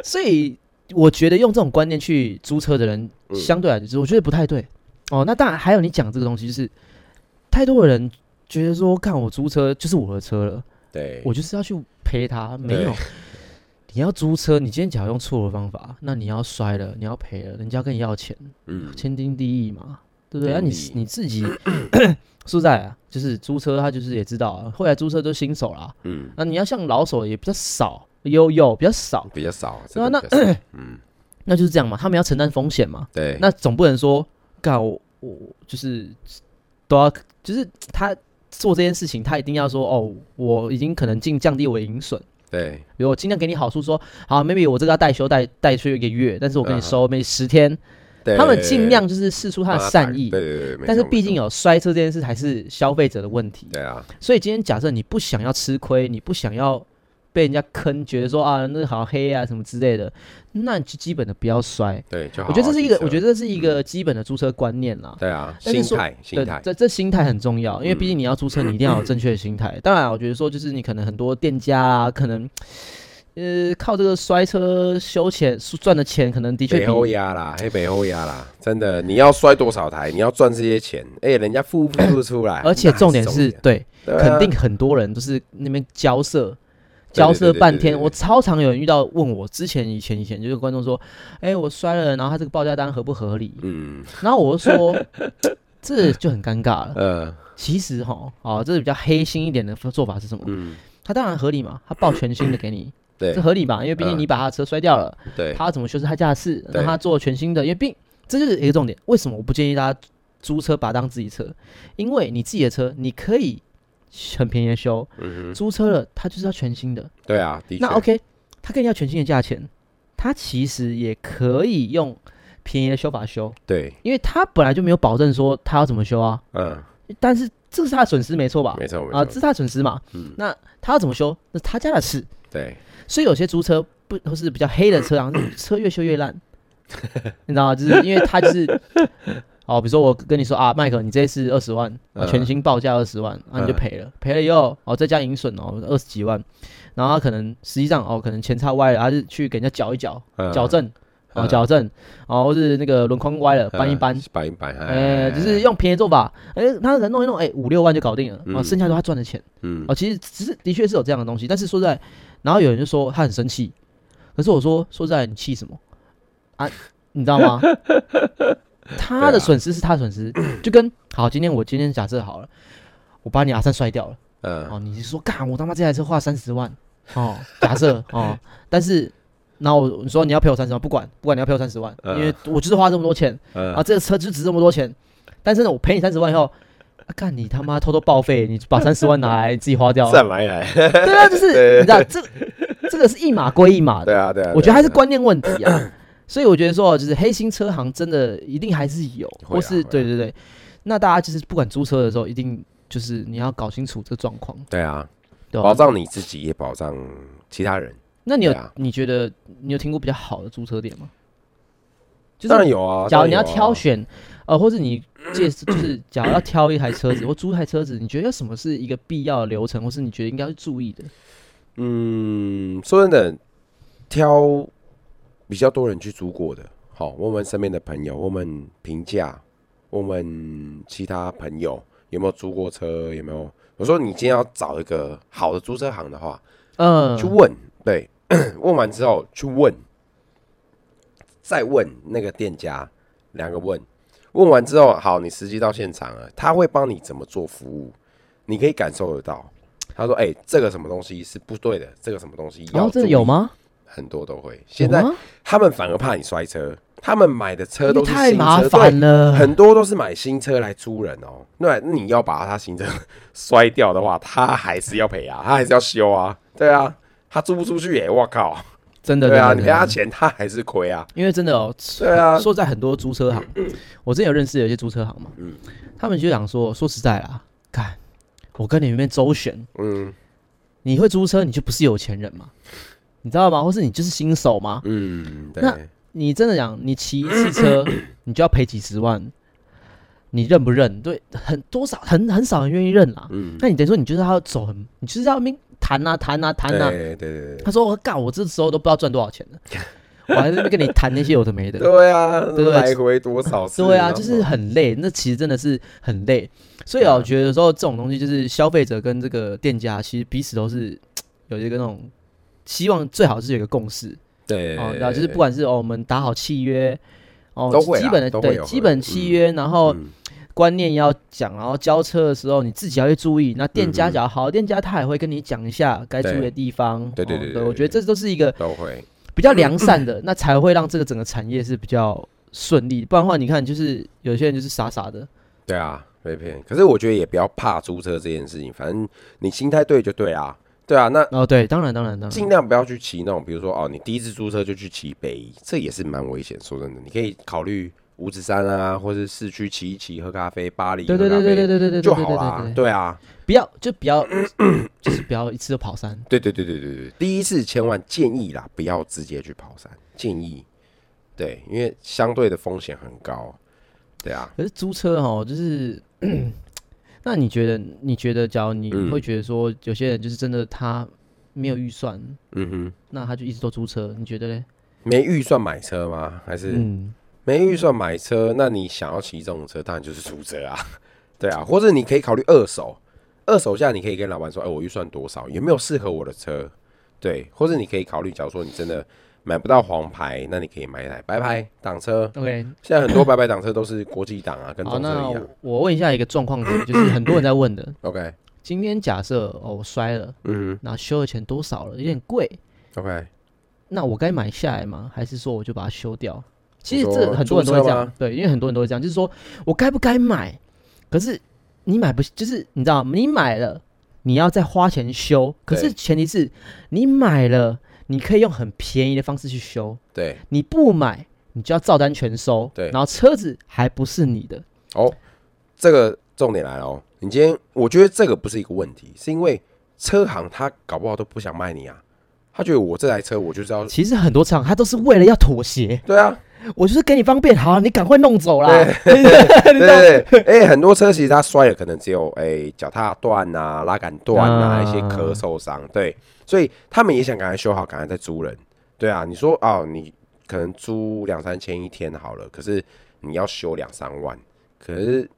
所以我觉得用这种观念去租车的人，嗯相对来说，我觉得不太对。哦，那当然还有你讲这个东西，就是太多的人觉得说，看我租车就是我的车了，对，我就是要去陪他，没有对。你要租车，你今天假如用错的方法，那你要摔了，你要赔了，人家跟你要钱，嗯，天经地义嘛，对不对？那、你你自己 [coughs] 说实在啊，就是租车，他就是也知道啊，后来租车都新手啦，嗯，那你要像老手也比较少，有有比较少，比较少，对啊真的比较少。[coughs] 嗯，那就是这样嘛，他们要承担风险嘛，对，那总不能说，干我我就是都要，就是他做这件事情，他一定要说哦，我已经可能尽降低我的盈损。对，比如我尽量给你好处说，好，maybe 我这个要代修代代修一个月，但是我跟你嗯。收 maybe 十天，对。他们尽量就是试出他的善意，对对对，没但是错没错。毕竟有摔车这件事还是消费者的问题，对啊，所以今天假设你不想要吃亏，你不想要被人家坑，觉得说啊那个好黑啊什么之类的，那你就基本的不要摔。对，就好我觉得这是一个，我觉得得这是一个基本的租车观念啦。对啊，心态心对态，，这这心态很重要，因为毕竟你要租车，你一定要有正确的心态。[coughs] 当然，我觉得说就是你可能很多店家啊，可能呃靠这个摔车修钱赚的钱，可能的确北后比压啦，黑北后压啦，真的，你要摔多少台，你要赚这些钱，哎，人家付不付得出来？而且重点那是对，肯定很多人都是那边交涉。对交涉半天，我超常有人遇到问我，之前以前以前就是观众说，哎、我摔了，然后他这个报价单合不合理？嗯然后我就说，[laughs] 这就很尴尬了。呃其实哈，哦，这是比较黑心一点的做法是什么？嗯，他当然合理嘛，他报全新的给你，对这合理吧？因为毕竟嗯你把他的车摔掉了，对他怎么修是他家的事，让他做全新的，因为并这就是一个重点。为什么我不建议大家租车把它当自己车？因为你自己的车你可以很便宜的修，嗯，租车了他就是要全新的。对啊，那 OK，他跟你要全新的价钱，他其实也可以用便宜的修法修，对，因为他本来就没有保证说他要怎么修啊。嗯，但是这是他的损失，没错吧？没错没啊，这，是他的损失嘛。嗯那他要怎么修，那是他家的事。对，所以有些租车不都是比较黑的车啊，那车越修越烂，[laughs] 你知道吗？就是因为他就是，哦，比如说我跟你说啊，麦克，你这次二十万，全新报价二十万，啊你就嗯赔了，赔了以后哦再加盈损哦二十几万，然后他可能实际上哦可能前差歪了，他是去给人家矫一矫，嗯矫正哦嗯矫正，哦或是那个轮框歪了搬一搬嗯，搬一搬，哎，就是用便宜做法，哎，他可能弄一弄，哎五六万就搞定了，哦嗯剩下都他赚的钱。嗯哦，其实只是的确是有这样的东西，但是说实在，然后有人就说他很生气，可是我说说实在，你气什么啊？你知道吗？[laughs] 他的损失是他的损失，[coughs] 就跟好，今天我今天假设好了，我把你阿三摔掉了，嗯。哦，你是说干我他妈这台车花三十万，哦，假设 [laughs] 哦，但是。然后我你说你要赔我三十万，不管不管你要赔我三十万，嗯。因为我就是花这么多钱啊，嗯，这个车就值这么多钱，但是呢，我赔你三十万以后，啊干你他妈偷偷报废，你把三十万拿来自己花掉，再买来，对啊，就是 [laughs] 你知道这这个是一码归一码的，对啊对啊，我觉得还是观念问题啊。所以我觉得说，就是黑心车行真的一定还是有，或是对对对，那大家就是不管租车的时候，一定就是你要搞清楚这个状况，对啊，对吧保？障你自己也保障其他人，那你有啊。你觉得你有听过比较好的租车点吗？就当然有啊，假如你要挑选，呃，或者你介就是假如要挑一台车子 [coughs] 或租一台车子，你觉得什么是一个必要的流程，或是你觉得应该要注意的？嗯，说真的，挑比较多人去租过的，好，问问身边的朋友，问问评价，问问其他朋友有没有租过车，有没有？我说你今天要找一个好的租车行的话，嗯，去问，对，[coughs] 问完之后去问，再问那个店家，两个问，问完之后，好，你实际到现场了，他会帮你怎么做服务，你可以感受得到。他说：“哎、这个什么东西是不对的，这个什么东西要然后这有？吗？很多都会。现在他们反而怕你摔车，他们买的车都是新太麻车烦了，对很多都是买新车来租人哦。那你要把他新车 [laughs] 摔掉的话，他还是要赔啊，他还是要修啊。对啊，他租不出去耶、我靠！真的，对啊，你赔他钱，他还是亏啊。因为真的哦，对啊，说在很多租车行，我之前有认识有一些租车行嘛，嗯他们就想说，说实在啦，看我跟你们周旋，嗯你会租车，你就不是有钱人嘛，你知道吗？或是你就是新手吗？嗯，那，你真的讲，你骑一次车，[coughs] 你就要赔几十万，你认不认？对，很多少很很少人愿意认啦。嗯，那你等于说你就是要走很，你就是要命谈啊谈啊谈啊。对对对对他说我干，我这时候都不知道赚多少钱了，[laughs] 我还在那边跟你谈那些有的没的。对啊，对对来回多少次？对啊，就是很累，那其实真的是很累。所以我觉得说这种东西就是消费者跟这个店家其实彼此都是 [tsk] 有一个那种希望，最好是有一个共识对哦，然后就是不管是哦我们打好契约哦基本的对基本契约，然后嗯观念要讲，然后交车的时候你自己要去注意。那店家讲嗯好，店家他也会跟你讲一下该注意的地方。对对对我觉得这都是一个都会，比较良善的，那才会让这个整个产业是比较顺利。不然的话，你看就是有些人就是傻傻的。对啊，被骗。可是我觉得也不要怕租车这件事情，反正你心态对就对啊。对啊，那哦，对，当然，当然，当然，尽量不要去骑那种，比如说哦，你第一次租车就去骑北宜，这也是蛮危险。说真的，你可以考虑五指山啊，或是市区骑一骑，喝咖啡，巴黎对对对对对对就好啦对啊，不要就不要，就是不要一次就跑山。对对对对对对，第一次千万建议啦，不要直接去跑山，建议。对，因为相对的风险很高。对啊，可是租车哦，就是，那你觉得？你觉得，假如你嗯会觉得说，有些人就是真的他没有预算，嗯哼，那他就一直都租车，你觉得嘞？没预算买车吗？还是嗯，没预算买车？那你想要骑这种车，当然就是租车啊。[laughs] 对啊，或者你可以考虑二手，二手价你可以跟老板说，哎、我预算多少，有没有适合我的车？对，或者你可以考虑，假如说你真的买不到黄牌，那你可以买一台白牌挡车。OK，现在很多白牌挡车都是国际档啊，跟好，中车那一样。我问一下一个状况题，就是很多人在问的，[coughs] OK，今天假设哦我摔了，嗯那修的钱多少了？有点贵，，OK，那我该买下来吗？还是说我就把它修掉？其实这很多人都会这样，对，因为很多人都会这样，就是说我该不该买？可是你买不，就是你知道，你买了，你要再花钱修，可是前提是你买了，你可以用很便宜的方式去修，对，你不买，你就要照单全收，对。然后车子还不是你的，哦，这个重点来了哦。你今天，我觉得这个不是一个问题，是因为车行他搞不好都不想卖你啊，他觉得我这台车我就是要，其实很多厂他都是为了要妥协，对啊，[laughs] 我就是给你方便，好，你赶快弄走啦，对。[laughs] 对对，哎、很多车其实它摔了，可能只有哎脚、踏断啊、拉杆断啊、啊一些壳受伤，对，所以他们也想赶快修好，赶快再租人，对啊，你说哦，你可能租两三千一天好了，可是你要修两三万，可是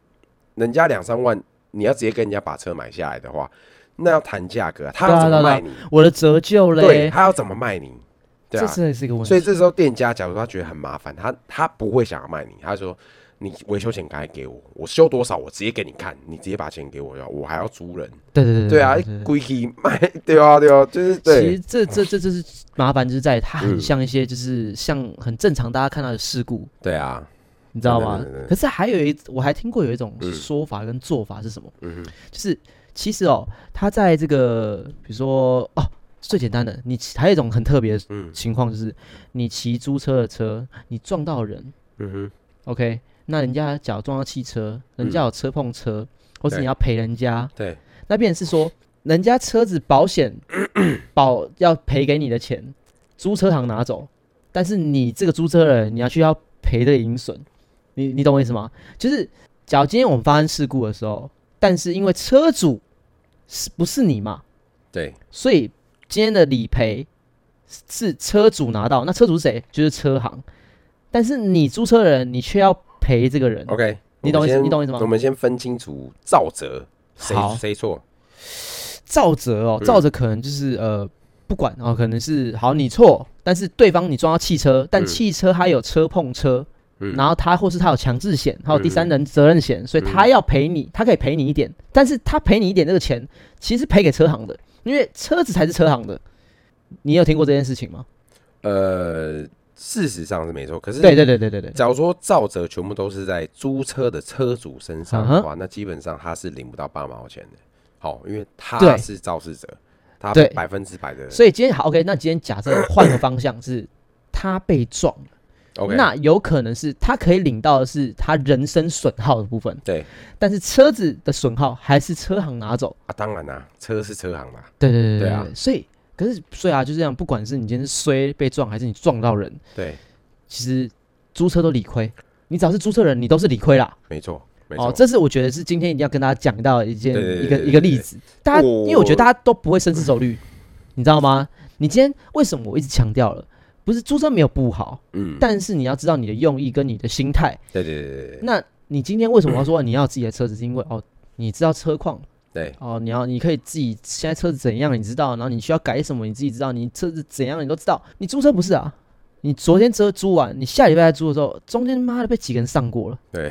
人家两三万，你要直接跟人家把车买下来的话，那要谈价格啊，他要怎么卖你？我的折旧嘞对，他要怎么卖你？对这啊，真的是一个问题。所以这时候店家假如他觉得很麻烦，他他不会想要卖你，他说你维修钱赶快给我，我修多少我直接给你看，你直接把钱给我要，我还要租人。对对对对啊，对对故意卖，对啊对啊，就是其实这这这就是麻烦，就是在它很嗯像一些就是像很正常大家看到的事故，对啊，你知道吗？可是还有一，我还听过有一种嗯说法跟做法是什么？嗯哼，就是其实哦，他在这个比如说哦，最简单的，你还有一种很特别的嗯情况，就是你骑租车的车，你撞到人嗯哼，，OK，那人家假如撞到汽车，人家有车碰车，或是你要赔人家，对。那便是说，人家车子保险 [clears throat] 保要赔给你的钱，租车行拿走，但是你这个租车人你要去要赔的银损，你你懂我意思吗？就是假如今天我们发生事故的时候，但是因为车主是不是你嘛，对。所以今天的理赔是车主拿到，那车主是谁？就是车行，但是你租车人你却要赔这个人，，OK，你懂意思你懂意思吗？我们先分清楚赵哲谁谁错，赵哲哦，赵哲可能就是呃，不管哦，可能是好你错，但是对方你撞到汽车，但嗯。汽车它有车碰车，嗯。然后他或是他有强制险，还有第三嗯人责任险，所以他要赔你，他可以赔你一点，但是他赔你一点这个钱，其实赔给车行的，因为车子才是车行的。你有听过这件事情吗？呃，事实上是没错，可是对对对对对对，假如说造责全部都是在租车的车主身上的话，那基本上他是领不到八毛钱的。好，因为他是肇事者，他对。百分之百的所以今天好 OK，那今天假设换个方向是他被撞了，OK，那有可能是他可以领到的是他人身损耗的部分，对。但是车子的损耗还是车行拿走。啊，当然啦，车是车行嘛，对对对对啊。所以可是所以啊，就这样，不管是你今天是衰被撞，还是你撞到人，对，其实租车都理亏。你只要是租车人，你都是理亏啦。没错，没错，哦，这是我觉得是今天一定要跟大家讲到的一件一个一个例子。大家，因为我觉得大家都不会深思熟虑，[laughs] 你知道吗？你今天为什么我一直强调了，不是租车没有不好，嗯，但是你要知道你的用意跟你的心态。对对对那你今天为什么要说你要自己的车子？是因为哦，你知道车况对哦，你要你可以自己现在车子怎样，你知道，然后你需要改什么，你自己知道，你车子怎样你都知道。你租车不是啊？你昨天车租完，你下礼拜再租的时候，中间妈的被几个人上过了。对，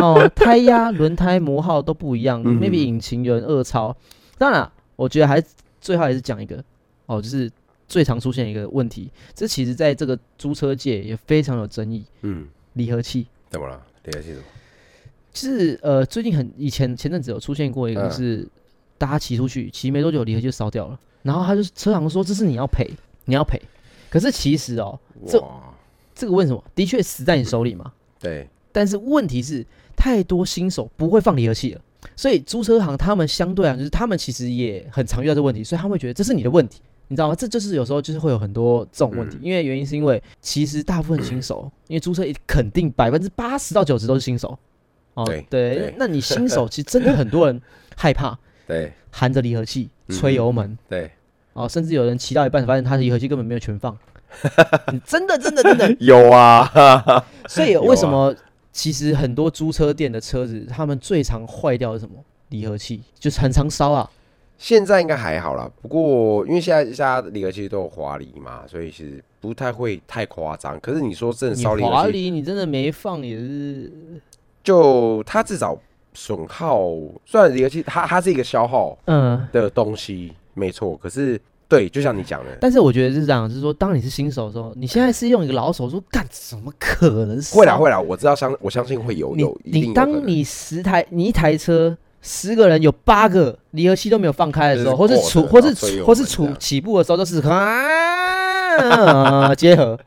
哦，胎压、轮胎磨耗都不一样、嗯 m a y b e 引擎有人恶超。当然啊，我觉得还是最后还是讲一个哦，就是最常出现一个问题，这其实在这个租车界也非常有争议，嗯，离合器。怎么了？离合器怎么？就是呃，最近很以前前阵子有出现过一个，嗯是大家骑出去，骑没多久离合器就烧掉了，然后他就车行说这是你要赔，你要赔。可是其实哦，这，这个为什么？的确死在你手里嘛。[laughs] 对，但是问题是，太多新手不会放离合器了，所以租车行他们相对啊，就是他们其实也很常遇到这个问题，所以他们会觉得这是你的问题，你知道吗？这就是有时候就是会有很多这种问题，嗯因为原因是因为其实大部分新手，因为租车肯定百分之八十到九十都是新手。哦，对那你新手其实真的很多人害怕 [laughs] 对。含着离合器嗯吹油门，对，哦，甚至有人骑到一半发现他的离合器根本没有全放，[laughs] 你真的真的真的。[laughs] 有啊，所以为什么其实很多租车店的车子，他们最常坏掉的是什么？离合器，就是很常烧啊。现在应该还好啦，不过因为现在现在离合器都有滑离嘛，所以其实不太会太夸张。可是你说真的你烧离合器，滑离，你真的没放也是，就它至少损耗，虽然离合器它它是一个消耗嗯。的东西，没错。可是对，就像你讲的，但是我觉得是这样，就是说，当你是新手的时候，你现在是用一个老手说，干怎么可能烧？会啦会啦，我知道相我相信会有你你当你十台你一台车十个人有八个离合器都没有放开的时候，或是是处或是或是处起步的时候，就是啊结合。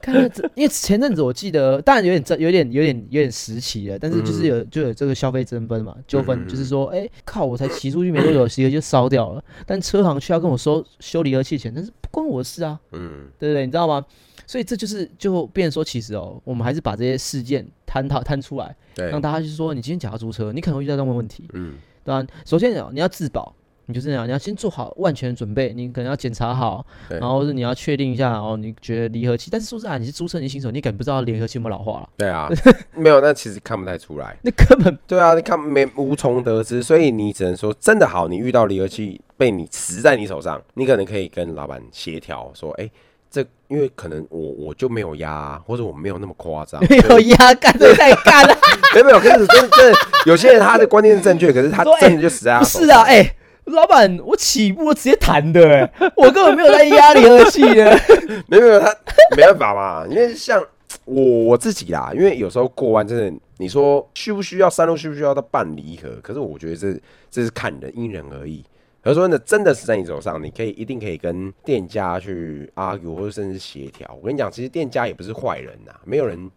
看了这，因为前阵子我记得，当然有点这有点有点有点时期了，但是就是有就有这个消费争分嘛纠纷，嗯就是说，哎、靠，我才骑出去没多久，离合器就烧掉了，但车行却要跟我收修离合器钱，但是不关我的事啊。嗯对不对？你知道吗？所以这就是就变成说，其实哦，我们还是把这些事件摊讨摊出来，让大家就是说，你今天假如租车，你可能会遇到这样的问题，嗯对吧、首先哦，你要自保，你就是这样，你要先做好万全的准备，你可能要检查好，然后是你要确定一下哦，你觉得离合器，但是说实在，你是租车，你新手，你根本不知道离合器有没有老化了，对啊，[laughs] 没有那其实看不太出来。[laughs] 那根本对啊，你看没无从得知，所以你只能说真的好，你遇到离合器被你持在你手上，你可能可以跟老板协调说，哎、这因为可能我我就没有压、啊，或者我没有那么夸张，[laughs] 没有压干，这太干了。没有没有，可是真的真的有些人他的观念是正确，可是他真的就死在是啊，上哎、老板，我起步我直接弹的、哎，[laughs] 我根本没有在压离合器的。[laughs] 没有没有，他没办法嘛，因为像 [tsk] 我我自己啦，因为有时候过弯真的，你说需不需要山路需不需要到半离合？可是我觉得这这是看人，因人而异。而说呢，真的是在你手上，你可以一定可以跟店家去 argue，或者甚至协调。我跟你讲，其实店家也不是坏人呐，没有人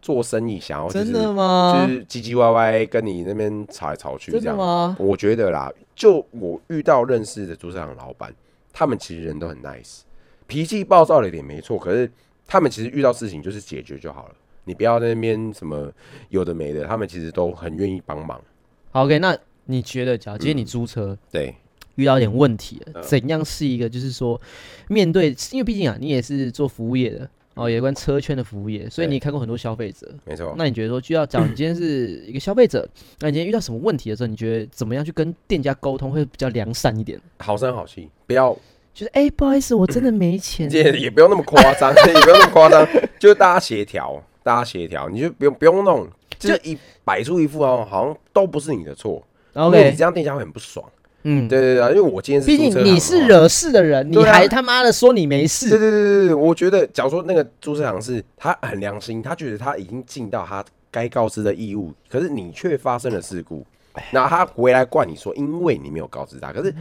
做生意想要、就是、真的吗？就是唧唧歪歪跟你那边吵来吵去这真的样。吗？我觉得啦，就我遇到认识的租车行老板，他们其实人都很 nice，脾气暴躁了一点没错，可是他们其实遇到事情就是解决就好了，你不要在那边什么有的没的，他们其实都很愿意帮忙。好，OK，那你觉得，假如今天你租车，对，遇到一点问题怎样是一个就是说面对，因为毕竟啊，你也是做服务业的哦，有关车圈的服务业，所以你看过很多消费者。没错。那你觉得说，就要讲你今天是 [clears throat] 一个消费者，那你今天遇到什么问题的时候，你觉得怎么样去跟店家沟通会比较良善一点？好声好气，不要就是哎、不好意思，我真的没钱。[clears throat] 也也不用那么夸张，[laughs] 也不用那么夸张，就是大家协调，大家协调，你就不用不用弄，就是一摆出一副哦，好像都不是你的错然后你这样店家会很不爽。嗯，对对对，因为我今天是毕竟你是惹事的人，你还他妈的说你没对事，对对对对，我觉得，假如说那个租车行是他很良心，他觉得他已经尽到他该告知的义务，可是你却发生了事故，然后他回来怪你说，因为你没有告知他。可是，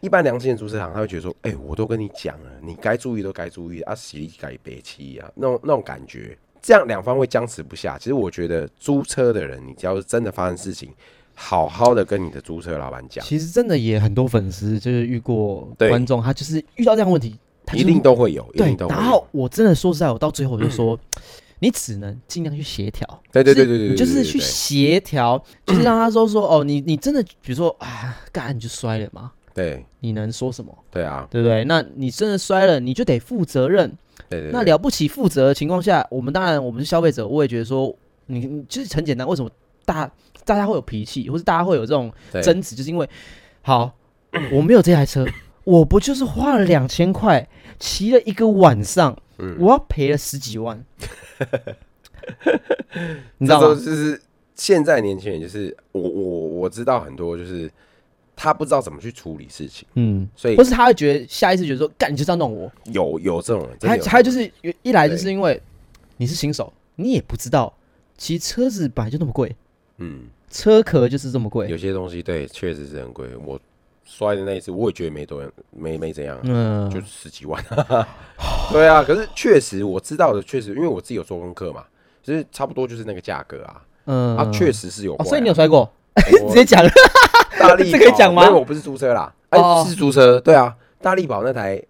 一般良心的租车行，他会觉得说，哎、我都跟你讲了，你该注意都该注意啊，洗力该别气啊，那种那种感觉，这样两方会僵持不下。其实我觉得租车的人，你只要是真的发生事情，好好的跟你的租车老板讲，其实真的也很多粉丝就是遇过对观众，他就是遇到这样问题，他一就是定都会有，一对定都。会有。然后我真的说实在，我到最后我就说，你只能尽量去协调。对对对对对，你就是去协调，就是让他说说哦，你你真的比如说啊，干你就摔了吗，对你能说什么？对啊，对不对？那你真的摔了，你就得负责任。对对。那了不起负责的情况下，我们当然我们是消费者，我也觉得说，你你就是很简单，为什么大大家会有脾气，或是大家会有这种对。争执，就是因为好，[clears throat] 我没有这台车，我不就是花了两千块骑了一个晚上，嗯。我要赔了十几万，[laughs] 你知道吗？就是现在年轻人，就是我我我知道很多，就是他不知道怎么去处理事情，嗯，所以或是他会觉得下意识觉得说，干你就是要弄我，有有这种人，还还有。就是一来就是因为你是新手，你也不知道，其实车子本来就那么贵，嗯，车壳就是这么贵，有些东西对确实是很贵。我摔的那一次，我也觉得没多没没怎样，嗯，就十几万。[laughs] 对啊，可是确实我知道的，确实因为我自己有做功课嘛，就是差不多就是那个价格啊，嗯。啊，确实是有。所以你有摔过，[laughs] 直接讲了，[laughs] 大力这可以讲吗？因为，我不是租车啦，哎、哦。是租车，对啊，大力宝那台，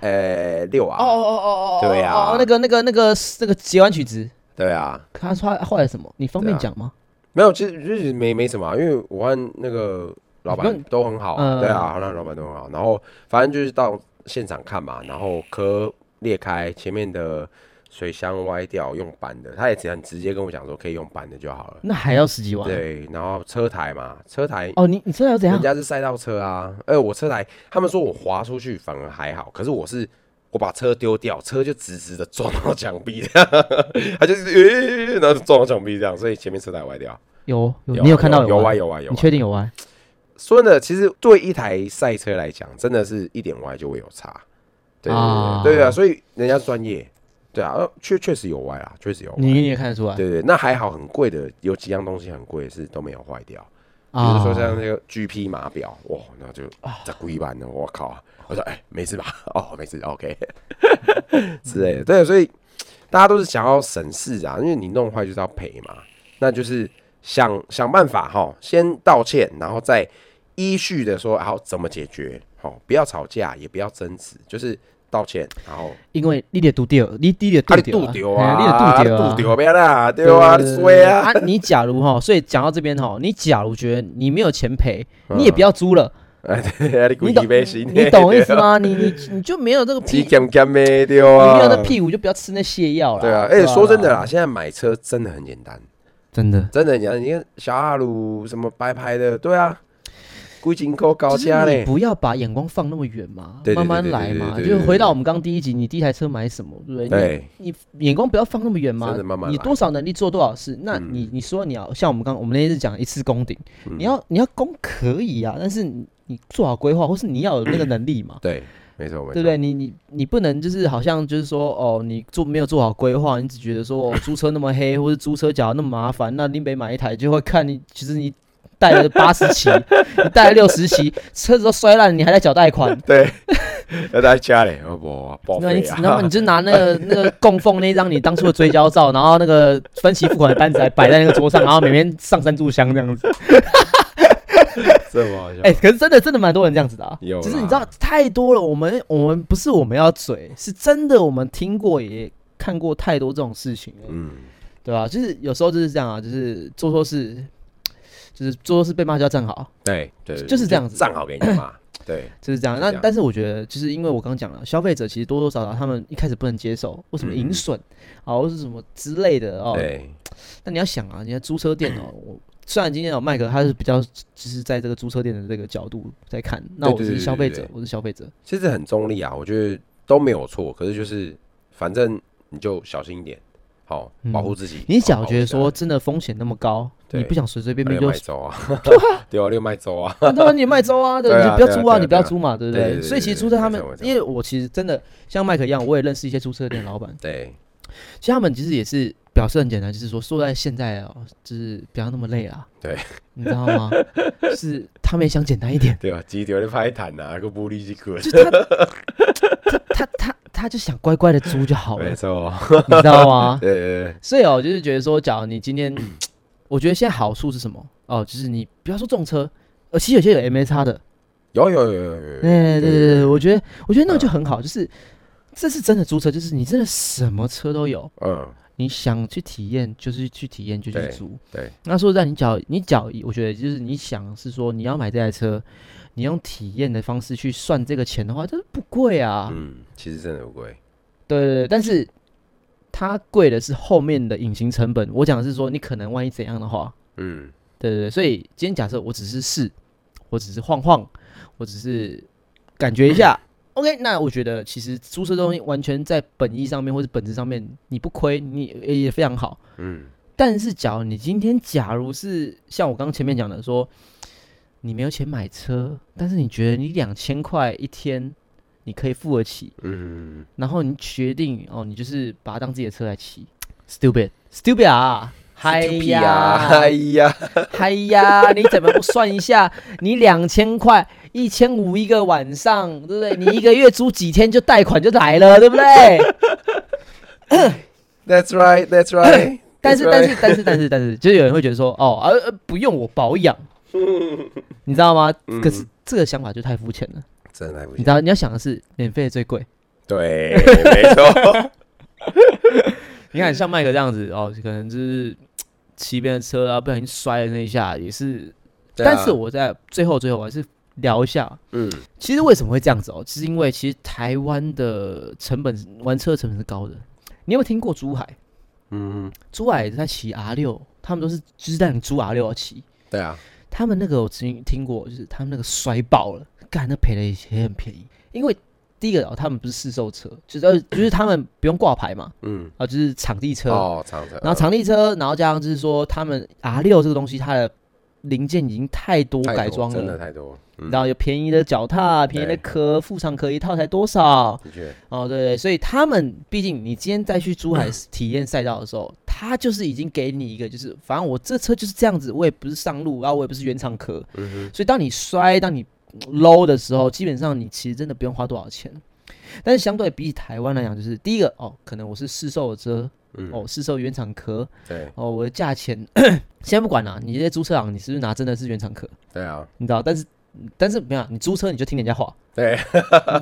呃，六啊，哦哦哦哦哦，对啊。哦那个那个那个那个截弯曲直，对啊，他说他后来什么？你方便讲吗？没有，其实就是没没什么啊，因为我和那个老板都很好，嗯对啊，那老板都很好，然后反正就是到现场看嘛，然后壳裂开，前面的水箱歪掉，用板的，他也只很直接跟我讲说可以用板的就好了。那还要十几万？，对，然后车台嘛，车台哦，你你知道要怎样人？家是赛道车啊，哎，我车台，他们说我滑出去反而还好，可是我是我把车丢掉，车就直直的撞到墙壁，他就是、呃然后就撞到墙壁这样，所以前面车胎歪掉。有有，有你有看到歪？有歪有歪有你歪。确定有歪？说真的，其实对一台赛车来讲，真的是一点歪就会有差。对对啊对啊，所以人家专业，对啊，呃确确实有歪啊，确实有歪。你你也看得出来？对对，那还好，很贵的有几样东西很贵是都没有坏掉，比啊如说像那个 GP 码表，哇，那就在贵版的，我靠！我说哎，没事吧？[laughs] 哦，没事，OK [laughs] 之类的。对，所以大家都是想要省事啊，因为你弄坏就是要赔嘛，那就是想想办法哈，先道歉，然后再依序的说好怎么解决，好，不要吵架，也不要争执，就是道歉，然后因为你得度掉，你你得啊，你度度丢哎啊，你得度掉啊度丢别啦，对啊，你衰啊，啊！你假如哈，所以讲到这边哈，你假如觉得你没有钱赔，嗯你也不要租了，哎，对啊，你懂意被心，你懂意思？吗？[laughs] 你你你就没有这个屁，鸡你干干没丢没啊，有那屁股就不要吃那泻药了。对啊，哎、说真的啦，，现在买车真的很简单，真的。真的很简单。你看小阿鲁什么白牌的，对啊，贵进口高就是价嘞，你不要把眼光放那么远嘛，慢慢来嘛。就回到我们刚刚第一集，你第一台车买什么，对不对？对，你你眼光不要放那么远嘛你多少能力做多少事。那嗯你你说你要像我们刚我们那天是讲一次攻顶，嗯你要你要攻可以啊，但是你你做好规划，或是你要有那个能力嘛。对，没错，没错，对不对？你你你不能就是好像就是说哦，你做没有做好规划，你只觉得说哦，[laughs] 租车那么黑，或者租车缴那么麻烦，那林北买一台就会看你，其实你贷了八十期，[laughs] 你贷了六十期，车子都摔烂，你还在缴贷款，对，[laughs] 要在家里，哦不，报那你废然后啊，你就拿那个那个供奉那张你当初的追焦照，然后那个分期付款的单子还摆在那个桌上，然后每天上三炷香这样子。这么好笑，哎、可是真的真的蛮多人这样子的啊，有只是你知道太多了，我们我们不是我们要嘴，是真的我们听过也看过太多这种事情了，嗯，对吧、就是有时候就是这样啊，就是做错事，就是做错事被骂就要站好，对对，就是这样子站好给你骂，对，[laughs] 就是这样。那但是我觉得，就是因为我刚刚讲了，消费者其实多多少少他们一开始不能接受，为什么银损啊，或是什么之类的哦。嗯对，那你要想啊，你要租车店哦，我虽然今天有麦克，他是比较就是在这个租车店的这个角度在看，那我对对对是消费者对。对，我是消费者。其实很中立啊，我觉得都没有错，可是就是反正你就小心一点，好嗯。保护自己。你假如好觉得说，真的风险那么高，你不想随随便便就卖走啊，对啊，六卖走啊，那当然你卖租啊，对，你不要租啊，你不要租嘛，对不对？对对对所以其实租车他们因为我其实真的像麦克一样，我也认识一些租车店老板，对，其实他们其实也是表示很简单，就是说说在现在哦，就是不要那么累啦。对，你知道吗？[laughs] 是他们也想简单一点，对吧？机条咧歹谈啊，个玻璃机滚，就他他他他他就想乖乖的租就好了没，错，你知道吗？[laughs] 对对对，所以哦，就是觉得说，假如你今天，[clears throat] 我觉得现在好处是什么？哦，就是你不要说重车，呃，其实有些有 M A 叉的，有有有有有，对对对对，我觉得我觉得那个就很好，就是这是真的租车，就是你真的什么车都有，嗯，你想去体验就是去体验就去租。对，那说实在，你脚你脚，我觉得就是你想是说你要买这台车，你用体验的方式去算这个钱的话，就是不贵啊。嗯，其实真的不贵，对对对，但是它贵的是后面的隐形成本。我讲的是说，你可能万一怎样的话，嗯，对对对。所以今天假设我只是试，我只是晃晃，我只是感觉一下。OK，那我觉得其实租车这东西完全在本意上面或者本质上面你不亏，你也也非常好。嗯，但是，假如你今天假如是像我刚刚前面讲的说，你没有钱买车，但是你觉得你两千块一天你可以付得起，嗯，然后你决定哦，你就是把它当自己的车来骑，stupid，stupid 啊！嗨呀呀，，哎呀，嗨呀！你怎么不算一下？你两千块，一千五一个晚上，对不对？你一个月租几天就贷款就来了，[laughs] 对不对？[coughs] That's right, that's right [coughs] 但是但是但是但是但是，就是有人会觉得说，哦，呃呃，不用我保养，[laughs] 你知道吗？嗯可是这个想法就太肤浅了。真的你知。道，你要想的是，免费的最贵。对，[laughs] 没错，你看，像麦克这样子，哦，可能就是骑别人的车啊，不小心摔了那一下，也是。啊但是我在最后最后，我还是聊一下，嗯，其实为什么会这样子哦？其实因为其实台湾的成本玩车成本是高的。你有没有听过珠海？嗯，珠海在骑 R 六，他们都是就是让你租 R 六要骑。对啊，他们那个我曾经听过，就是他们那个摔爆了，干那赔的也很便宜。因为第一个哦，他们不是试售车，就是呃 [coughs] 就是他们不用挂牌嘛，嗯，啊，就是场地车，哦，长城，然后场地车，然后加上就是说他们 R 六这个东西，它的零件已经太多改装了真的了。太多，嗯，然后有便宜的脚踏、便宜的对壳，副厂壳一套才多少？的确，哦，对对，所以他们毕竟你今天再去珠海体验赛道的时候，他就是已经给你一个，就是反正我这车就是这样子，我也不是上路，然后我也不是原厂壳，嗯所以当你摔、当你 low 的时候，基本上你其实真的不用花多少钱。但是相对比起台湾来讲，就是第一个哦，可能我是试售的车，嗯，哦，试售原厂壳，对哦，我的价钱 [coughs] 先不管啦，你这些租车行，你是不是拿真的是原厂壳？对啊，你知道，但是但是没有，你租车你就听人家话，[laughs] 对，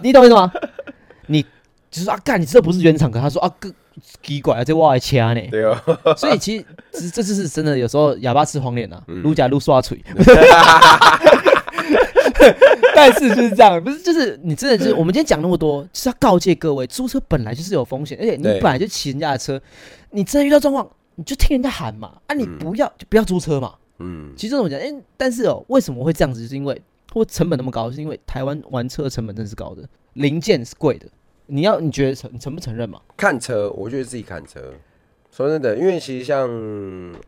你懂我意思吗？你就是说啊，干，你这不是原厂壳，他说啊，哥奇怪啊，这我还掐呢。对哦，[laughs] 所以其实这这就是真的，有时候哑巴吃黄连啊，嗯撸假撸刷嘴。[laughs] [laughs] 但是就是这样，不是就是你真的就是 [laughs] 我们今天讲那么多，就是要告诫各位，租车本来就是有风险，而且你本来就骑人家的车，你真的遇到状况，你就听人家喊嘛，啊，你嗯不要就不要租车嘛。嗯，其实这种讲，哎、但是哦，为什么会这样子？就是因为或成本那么高，是因为台湾玩车的成本真的是高的，零件是贵的。你要你觉得承你承不承认嘛？看车，我觉得自己看车。说真的，因为其实像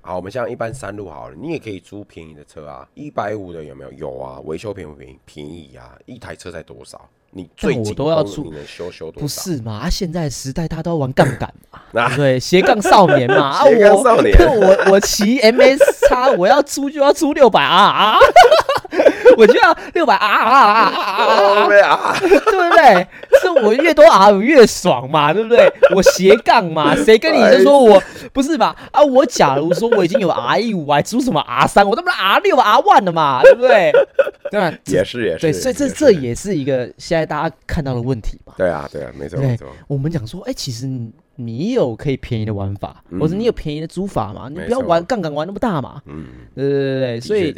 好，我们像一般山路好了，你也可以租便宜的车啊，一百五的有没有？有啊，维修便不便宜？便宜啊，一台车才多少？你最但我都要租你能修修多少不？是嘛？啊，现在时代大家都要玩杠杆嘛，[laughs] 那对？斜杠少年嘛，[laughs] 啊，斜杠我少年 [laughs] 我我骑 MS 叉，我要租就要租六百啊啊，[laughs] 我就要六百啊啊啊啊啊啊啊！对不对？是我越多 R 越爽嘛，对不对？我斜杠嘛，谁跟你就说我不是吧？啊，我假如说我已经有 R 一五，还租什么 R 三？我他妈 R 六 R one 了嘛，对不对？对吧？也是也是。对，所以这这也是一个现在大家看到的问题嘛。对啊对啊，没错没错，我们讲说，哎、其实你有可以便宜的玩法，嗯或者你有便宜的租法嘛，你不要玩杠杆玩那么大嘛。嗯，对对对对，所以，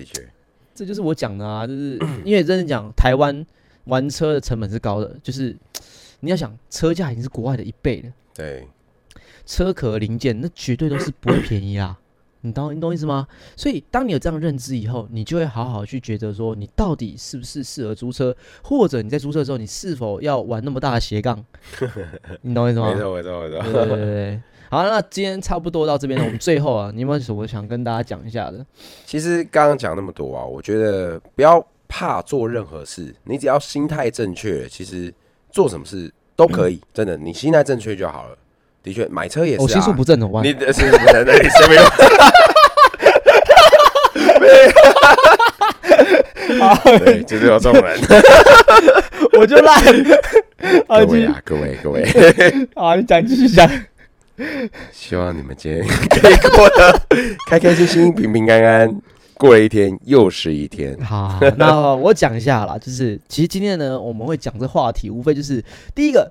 这就是我讲的啊，就是 [clears throat] 因为真的讲台湾玩车的成本是高的，就是 [tsk] 你要想车价已经是国外的一倍了，对，车壳零件那绝对都是不会便宜啦。[clears throat] 你懂你懂意思吗？所以当你有这样的认知以后，你就会好好去觉得说，你到底是不是适合租车，或者你在租车的时候，你是否要玩那么大的斜杠？[laughs] 你懂我意思吗？没错没错没错。对对对。好，那今天差不多到这边了。我们最后啊，你有没有什么想跟大家讲一下的？其实刚刚讲那么多啊，我觉得不要怕做任何事，你只要心态正确，其实做什么事都可以。真的，你心态正确就好了。的的确买车也是、啊。我心术不正怎么办？你的心术不正，对，是没有。[laughs] 对，就是有这种人。我就烂。各位啊，各位各位，[laughs] 好，你讲继续讲。[laughs] 希望你们今天可以过得开开心心、平平安安，过了一天又是一天。好，那我讲一下啦，就是其实今天呢，我们会讲这话题，无非就是第一个，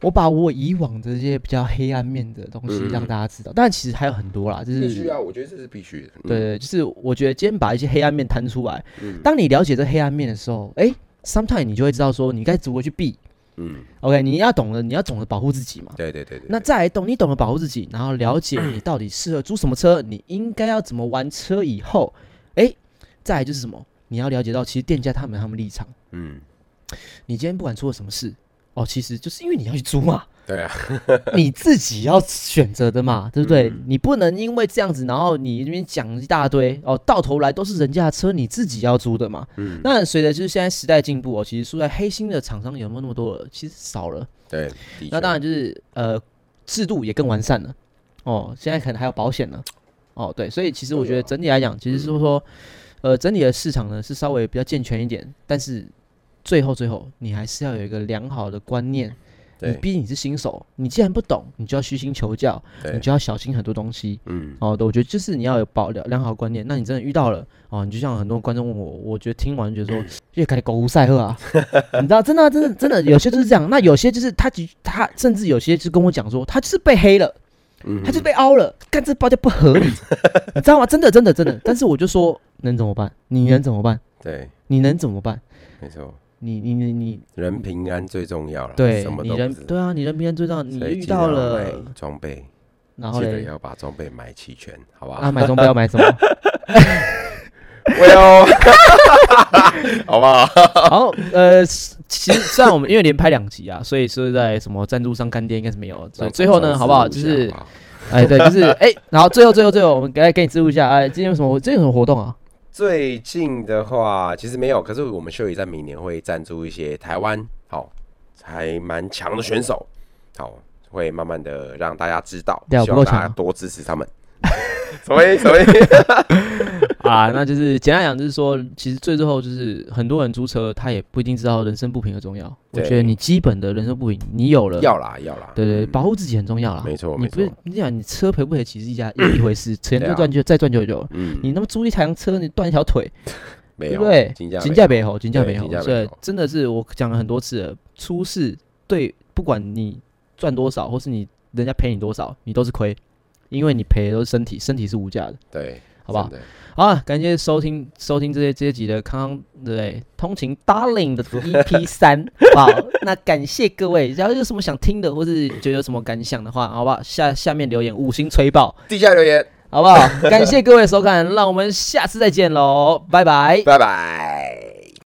我把我以往的这些比较黑暗面的东西嗯让大家知道，但其实还有很多啦，就是必须啊，我觉得这是必须的。嗯对，对，就是我觉得今天把一些黑暗面摊出来，嗯当你了解这黑暗面的时候，哎、s o m e t i m e 你就会知道说你该如何去避。嗯，OK，你要懂得，你要懂得保护自己嘛。对对对对。那再来懂，你懂得保护自己，然后了解 [clears throat] 你到底适合租什么车，你应该要怎么玩车以后，哎、再来就是什么？你要了解到，其实店家他们他们立场。嗯，你今天不管出了什么事，哦，其实就是因为你要去租嘛，对啊，[laughs] 你自己要选择的嘛，对不对？嗯你不能因为这样子，然后你那边讲一大堆，哦，到头来都是人家的车，你自己要租的嘛。嗯，那随着就是现在时代进步哦，其实说在黑心的厂商有没有那么多了？其实少了。对。那当然就是呃，制度也更完善了。哦，现在可能还有保险呢。哦，对，所以其实我觉得整体来讲，其实是说，呃，整体的市场呢是稍微比较健全一点，但是最后最后你还是要有一个良好的观念。你对毕竟你是新手，你既然不懂，你就要虚心求教，你，就要小心很多东西。嗯，哦，对，我觉得就是你要有保良良好观念。那你真的遇到了哦，你就像很多观众问我，我觉得听完就觉得说，越开始狗无赛赫啊，[laughs] 你知道，真的啊、真的真的有些就是这样。那有些就是他其他甚至有些就跟我讲说，他就是被黑了，嗯他就被凹了，干这报价不合理，[laughs] 你知道吗？真的真的真的。但是我就说能怎么办？你能怎么办？对，你能怎么办？没错，你你你你人平安最重要了。对什么你人对啊，你人平安最重要。你遇到记得要了买，装备，记得然后嘞要把装备买齐全，好不好？啊，买装备要买什么？喂哦，[laughs] 好不好？[laughs] 好，呃，其实虽然我们因为连拍两集啊，所以说在什么赞助商干爹应该是没有。所以最后呢，好不好？就是哎，对，就是哎，然后最后最后最后，我们来给你记录一下，哎，今天有什么？今天有什么活动啊？最近的话，其实没有，可是我们秀仪在明年会赞助一些台湾好还蛮强的选手，好会慢慢的让大家知道，希望大家多支持他们。什么意思？啊，那就是简单讲，就是说，其实最最后就是很多人租车，他也不一定知道人身不平的重要。我觉得你基本的人身不平，你有了，要啦要啦，对对，嗯保护自己很重要啦。没错没你不是，你想你车赔不赔，其实一家一一回事，钱就赚就再赚就有。嗯，你那么租一台车，你断一条腿，[laughs] 没有对不对？金价金价没好，金价对没好金价，没所以好真的是我讲了很多次了，出事对，不管你赚多少，或是你人家赔你多少，你都是亏，因为你赔的都是身体，身体是无价的。对，好不好？好啊，感谢收听收听这些这些集的康康对？通勤 Darling 的 EP 三，好，那感谢各位，然后有什么想听的，或是觉得有什么感想的话，好不好？下下面留言五星吹爆，地下留言，好不好？感谢各位收看，让我们下次再见喽，拜拜。拜拜。